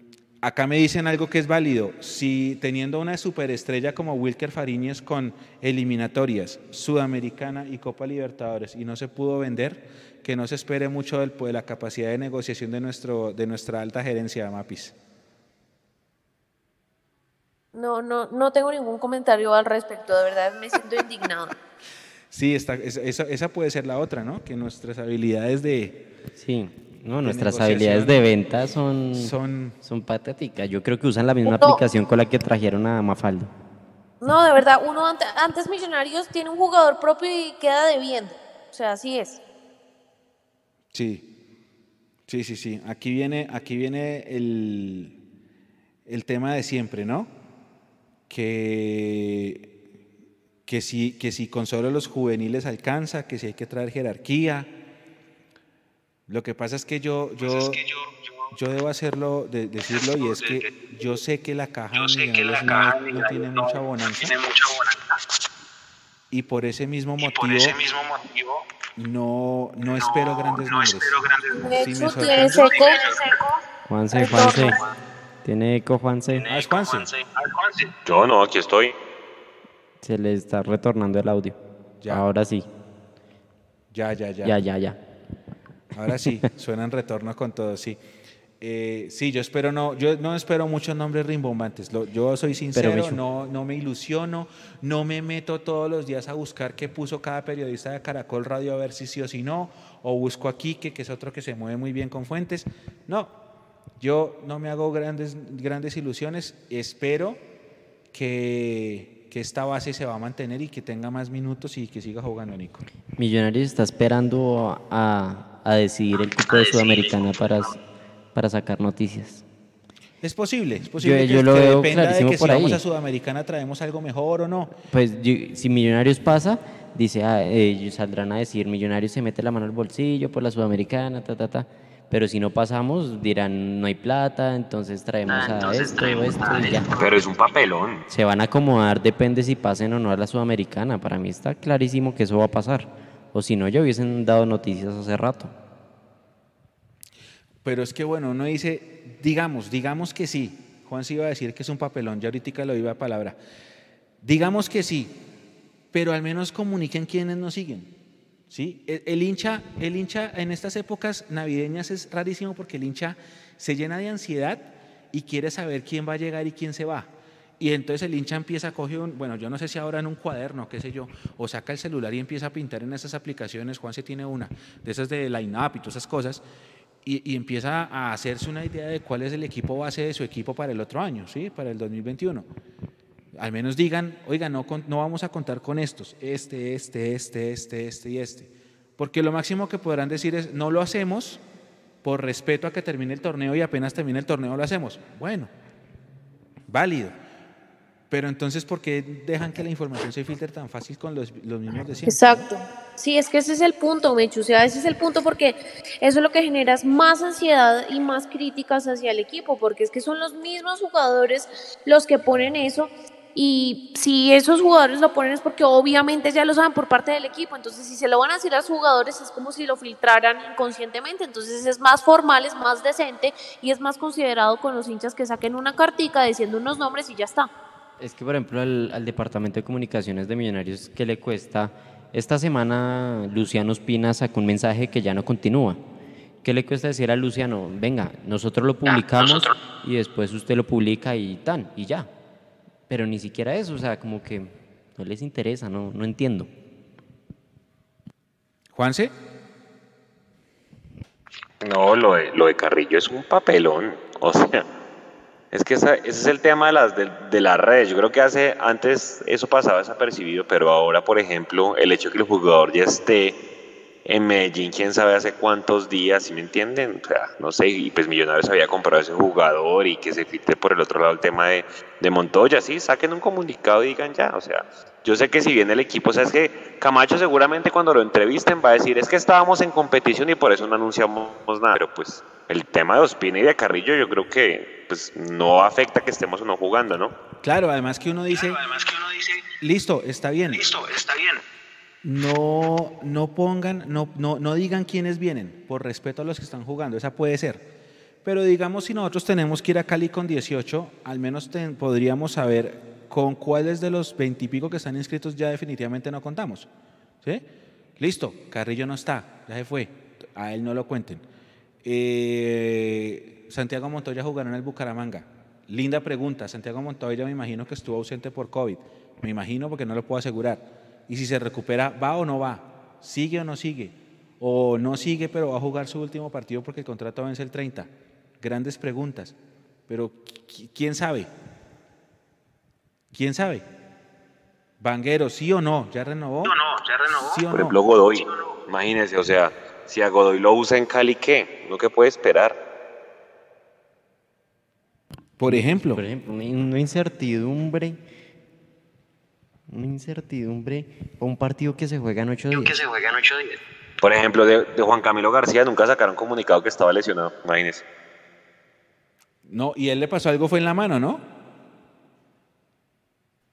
acá me dicen algo que es válido. Si teniendo una superestrella como Wilker Fariñez con eliminatorias, Sudamericana y Copa Libertadores y no se pudo vender, que no se espere mucho del- de la capacidad de negociación de, nuestro, de nuestra alta gerencia de Mapis. No, no, no tengo ningún comentario al respecto, de verdad me siento indignado. Sí, está, esa, esa- esa puede ser la otra, ¿no? Que nuestras habilidades de... Sí, no, nuestras habilidades de venta son, son, son patéticas. Yo creo que usan la misma No. aplicación con la que trajeron a Mafaldo. No, de verdad, uno ante- antes Millonarios tiene un jugador propio y queda debiendo. O sea, así es. Sí, sí, sí, sí. Aquí viene, aquí viene el, el tema de siempre, ¿no? Que, que, si, que si con solo los juveniles alcanza, que si hay que traer jerarquía. Lo que pasa es que yo, yo, yo debo hacerlo, de- decirlo, y es que yo sé que la caja no, no tiene mucha bonanza. Y por ese mismo motivo, no, no espero grandes nombres. De Sí, hecho, sorprende. tiene seco. Juanse. Juanse. Tiene eco, Juanse. Ah, es Juanse. Yo no, aquí estoy. Se le está retornando el audio. Ya. Ahora sí. Ya, ya, ya. Ya, ya, ya. Ahora sí, suena en retorno con todo, sí. Eh, sí, yo espero no, yo no espero muchos nombres rimbombantes. Lo- yo soy sincero, no, no me ilusiono, no me meto todos los días a buscar qué puso cada periodista de Caracol Radio a ver si sí o si no, o busco a Quique, que es otro que se mueve muy bien con fuentes. No, yo no me hago grandes, grandes ilusiones, espero que, que esta base se va a mantener y que tenga más minutos y que siga jugando Nico. Millonarios está esperando a, a decidir el cupo de Sudamericana para, para sacar noticias. Es posible, es posible yo que, lo que veo dependa de clarísimo que si por vamos ahí. a Sudamericana traemos algo mejor o no. Pues yo- si Millonarios pasa, dice, ah, ellos saldrán a decir, Millonarios se mete la mano al bolsillo por la Sudamericana, ta, ta, ta. Pero si no pasamos, dirán, no hay plata, entonces traemos a esto, esto y ya. Pero es un papelón. Se van a acomodar, depende si pasen o no a la Sudamericana. Para mí está clarísimo que eso va a pasar. O si no, ya hubiesen dado noticias hace rato. Pero es que bueno, uno dice, digamos, digamos que sí. Juan se iba a decir que es un papelón, ya ahorita lo iba a palabra. Digamos que sí, pero al menos comuniquen quienes nos siguen. ¿sí? El, el hincha, el hincha en estas épocas navideñas es rarísimo porque el hincha se llena de ansiedad y quiere saber quién va a llegar y quién se va. Y entonces el hincha empieza a coger un, bueno, yo no sé si ahora en un cuaderno, qué sé yo, o saca el celular y empieza a pintar en esas aplicaciones, Juan se tiene una, de esas de line-up y todas esas cosas, y, y, empieza a hacerse una idea de cuál es el equipo base de su equipo para el otro año, ¿sí? Para el 2021. Al menos digan, oiga, no, no vamos a contar con estos, este, este, este, este, este y este. Porque lo máximo que podrán decir es, no lo hacemos por respeto a que termine el torneo y apenas termine el torneo lo hacemos. Bueno, válido pero entonces, ¿por qué dejan que la información se filtre tan fácil con los, los mismos de? Exacto. Sí, es que ese es el punto, Mechu. O sea, ese es el punto porque eso es lo que genera más ansiedad y más críticas hacia el equipo, porque es que son los mismos jugadores los que ponen eso. Y si esos jugadores lo ponen es porque obviamente ya lo saben por parte del equipo. Entonces, si se lo van a decir a los jugadores, es como si lo filtraran inconscientemente. Entonces, es más formal, es más decente y es más considerado con los hinchas que saquen una cartica diciendo unos nombres y ya está. Es que, por ejemplo, al, Departamento de Comunicaciones de Millonarios, ¿qué le cuesta? Esta semana Luciano Espina sacó un mensaje que ya no continúa. ¿Qué le cuesta decir a Luciano, venga, nosotros lo publicamos y después usted lo publica y tan, y ya? Pero ni siquiera eso, o sea, como que no les interesa, no, no entiendo. ¿Juanse? No, lo de, lo de Carrillo es un papelón, o sea, es que ese es el tema de las, de, las redes. Yo creo que hace, antes eso pasaba desapercibido, pero ahora, por ejemplo, el hecho de que el jugador ya esté en Medellín, quién sabe hace cuántos días, ¿sí me entienden? O sea, no sé, y pues Millonarios había comprado ese jugador y que se filtre por el otro lado el tema de, de Montoya, sí, saquen un comunicado y digan ya, o sea, yo sé que si viene el equipo, o sea, es que Camacho seguramente cuando lo entrevisten va a decir, es que estábamos en competición y por eso no anunciamos nada, pero pues el tema de Ospina y de Carrillo yo creo que pues no afecta que estemos o no jugando, ¿no? Claro, además que uno dice, además que uno dice listo, está bien. Listo, está bien no, no pongan, no, no, no digan quiénes vienen, por respeto a los que están jugando, esa puede ser. Pero digamos, si nosotros tenemos que ir a Cali con 18, al menos podríamos saber con cuáles de los 20 y pico que están inscritos ya definitivamente no contamos. ¿Sí? Listo, Carrillo no está, ya se fue, a él no lo cuenten. Eh, Santiago Montoya jugará en el Bucaramanga. Linda pregunta, Santiago Montoya me imagino que estuvo ausente por COVID, me imagino porque no lo puedo asegurar y si se recupera, ¿va o no va? ¿Sigue o no sigue? ¿O no sigue pero va a jugar su último partido porque el contrato vence el 30? Grandes preguntas. Pero ¿quién sabe? ¿Quién sabe? Vanguero, ¿sí o no? ¿Ya renovó? No, no, ya renovó. Por ejemplo, Godoy, imagínese, o sea, si a Godoy lo usa en Cali, ¿qué? ¿Lo que puede esperar? Por ejemplo. Por ejemplo, una incertidumbre una incertidumbre o un partido que se juega en ocho días. Que se juega en ocho días. Por ejemplo, de, Juan Camilo García nunca sacaron comunicado que estaba lesionado, imagínese. No, y él le pasó algo, fue en la mano, ¿no?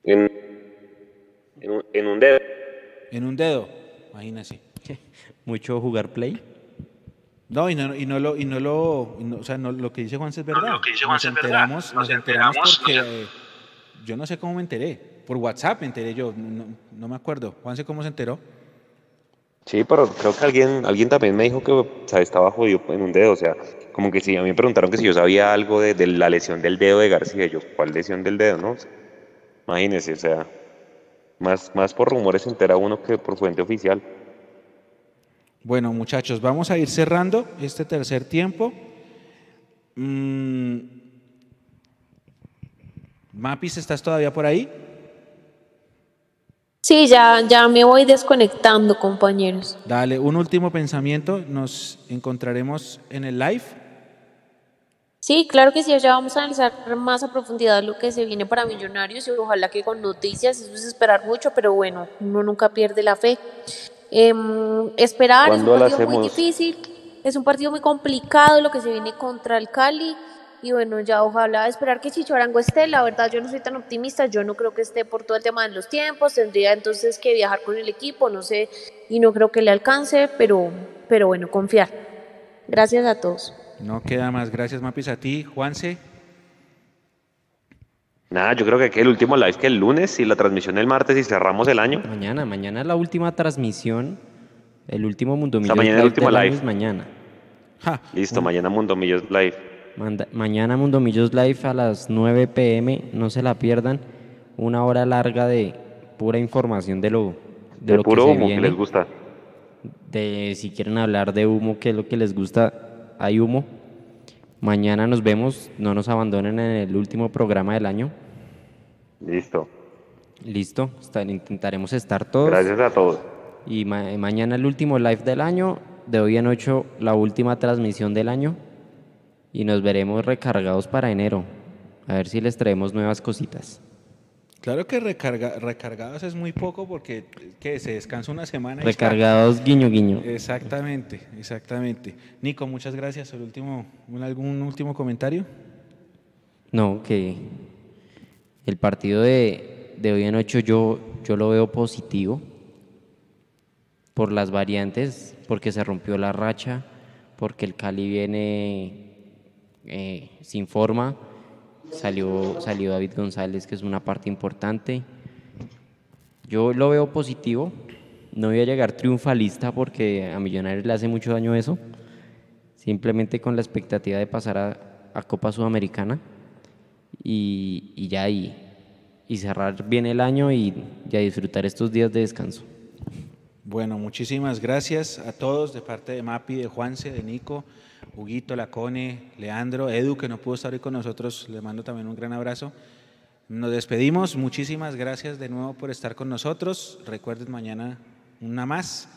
En, en, un, dedo. En un dedo, imagínese. ¿Mucho jugar play? No, y no, y no lo, y no lo, o sea, no, lo que dice Juan es verdad. lo que dice Juan nos enteramos, verdad. Nos, enteramos, porque yo no sé cómo me enteré por WhatsApp me enteré yo, no, me acuerdo. Juanse, ¿cómo se enteró? Sí, pero creo que alguien, alguien también me dijo que estaba jodido en un dedo, o sea, como que sí, a mí me preguntaron que si yo sabía algo de, la lesión del dedo de García, yo, ¿cuál lesión del dedo, no? Imagínese, o sea, más, más por rumores se entera uno que por fuente oficial. Bueno, muchachos, vamos a ir cerrando este tercer tiempo. Mm. Mapis, ¿estás todavía por ahí? Sí, ya, ya me voy desconectando, compañeros. Dale, un último pensamiento. Nos encontraremos en el live. Sí, claro que sí, ya vamos a analizar más a profundidad lo que se viene para Millonarios y ojalá que con noticias, eso es esperar mucho, pero bueno, uno nunca pierde la fe. Em, esperar es un partido muy difícil, es un partido muy complicado lo que se viene contra el Cali. Y bueno, ya ojalá esperar que Chicho Arango esté. La verdad, yo no soy tan optimista. Yo no creo que esté por todo el tema de los tiempos. Tendría entonces que viajar con el equipo, no sé, y no creo que le alcance, pero, pero bueno, confiar. Gracias a todos. No queda más. Gracias, Mapis, a ti. Juanse. Nada, yo creo que aquí el último live que el lunes y la transmisión el martes y cerramos el año. Mañana, mañana es la última transmisión, el último Mundo Millos. mañana el último live. mañana. Listo, mañana Mundo Millos live. mañana Mundo Millos Live a las 9 pm, no se la pierdan. Una hora larga de pura información de lo, de, lo puro que se humo que viene. les gusta. De si quieren hablar de humo, que es lo que les gusta, hay humo. Mañana nos vemos, no nos abandonen en el último programa del año. Listo. Listo, intentaremos estar todos. Gracias a todos. Y ma- mañana el último live del año, de hoy en 8 la última transmisión del año. Y nos veremos recargados para enero. A ver si les traemos nuevas cositas. Claro que recarga, recargados es muy poco porque ¿qué? se descansa una semana. y está. Recargados guiño guiño. Exactamente, exactamente. Nico, muchas gracias. El último, un- ¿Algún último comentario? No, que el partido de, de hoy en 8 yo, yo lo veo positivo por las variantes, porque se rompió la racha, porque el Cali viene eh, sin forma, salió, salió David González, que es una parte importante. Yo lo veo positivo, no voy a llegar triunfalista porque a Millonarios le hace mucho daño eso, simplemente con la expectativa de pasar a, a Copa Sudamericana y, ya y, y cerrar bien el año y ya disfrutar estos días de descanso. Bueno, muchísimas gracias a todos de parte de Mapi, de Juanse, de Nico, Huguito, Lacone, Leandro, Edu, que no pudo estar hoy con nosotros, le mando también un gran abrazo. Nos despedimos, muchísimas gracias de nuevo por estar con nosotros. Recuerden mañana una más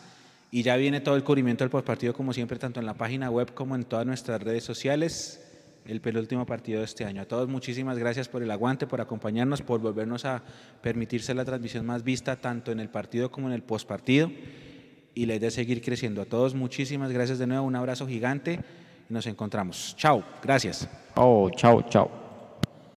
y ya viene todo el cubrimiento del postpartido como siempre, tanto en la página web como en todas nuestras redes sociales. El penúltimo partido de este año. A todos muchísimas gracias por el aguante, por acompañarnos, por volvernos a permitirse la transmisión más vista tanto en el partido como en el postpartido. Y la idea es seguir creciendo. A todos muchísimas gracias de nuevo, un abrazo gigante y nos encontramos. Chao, gracias. Oh, chao, chao.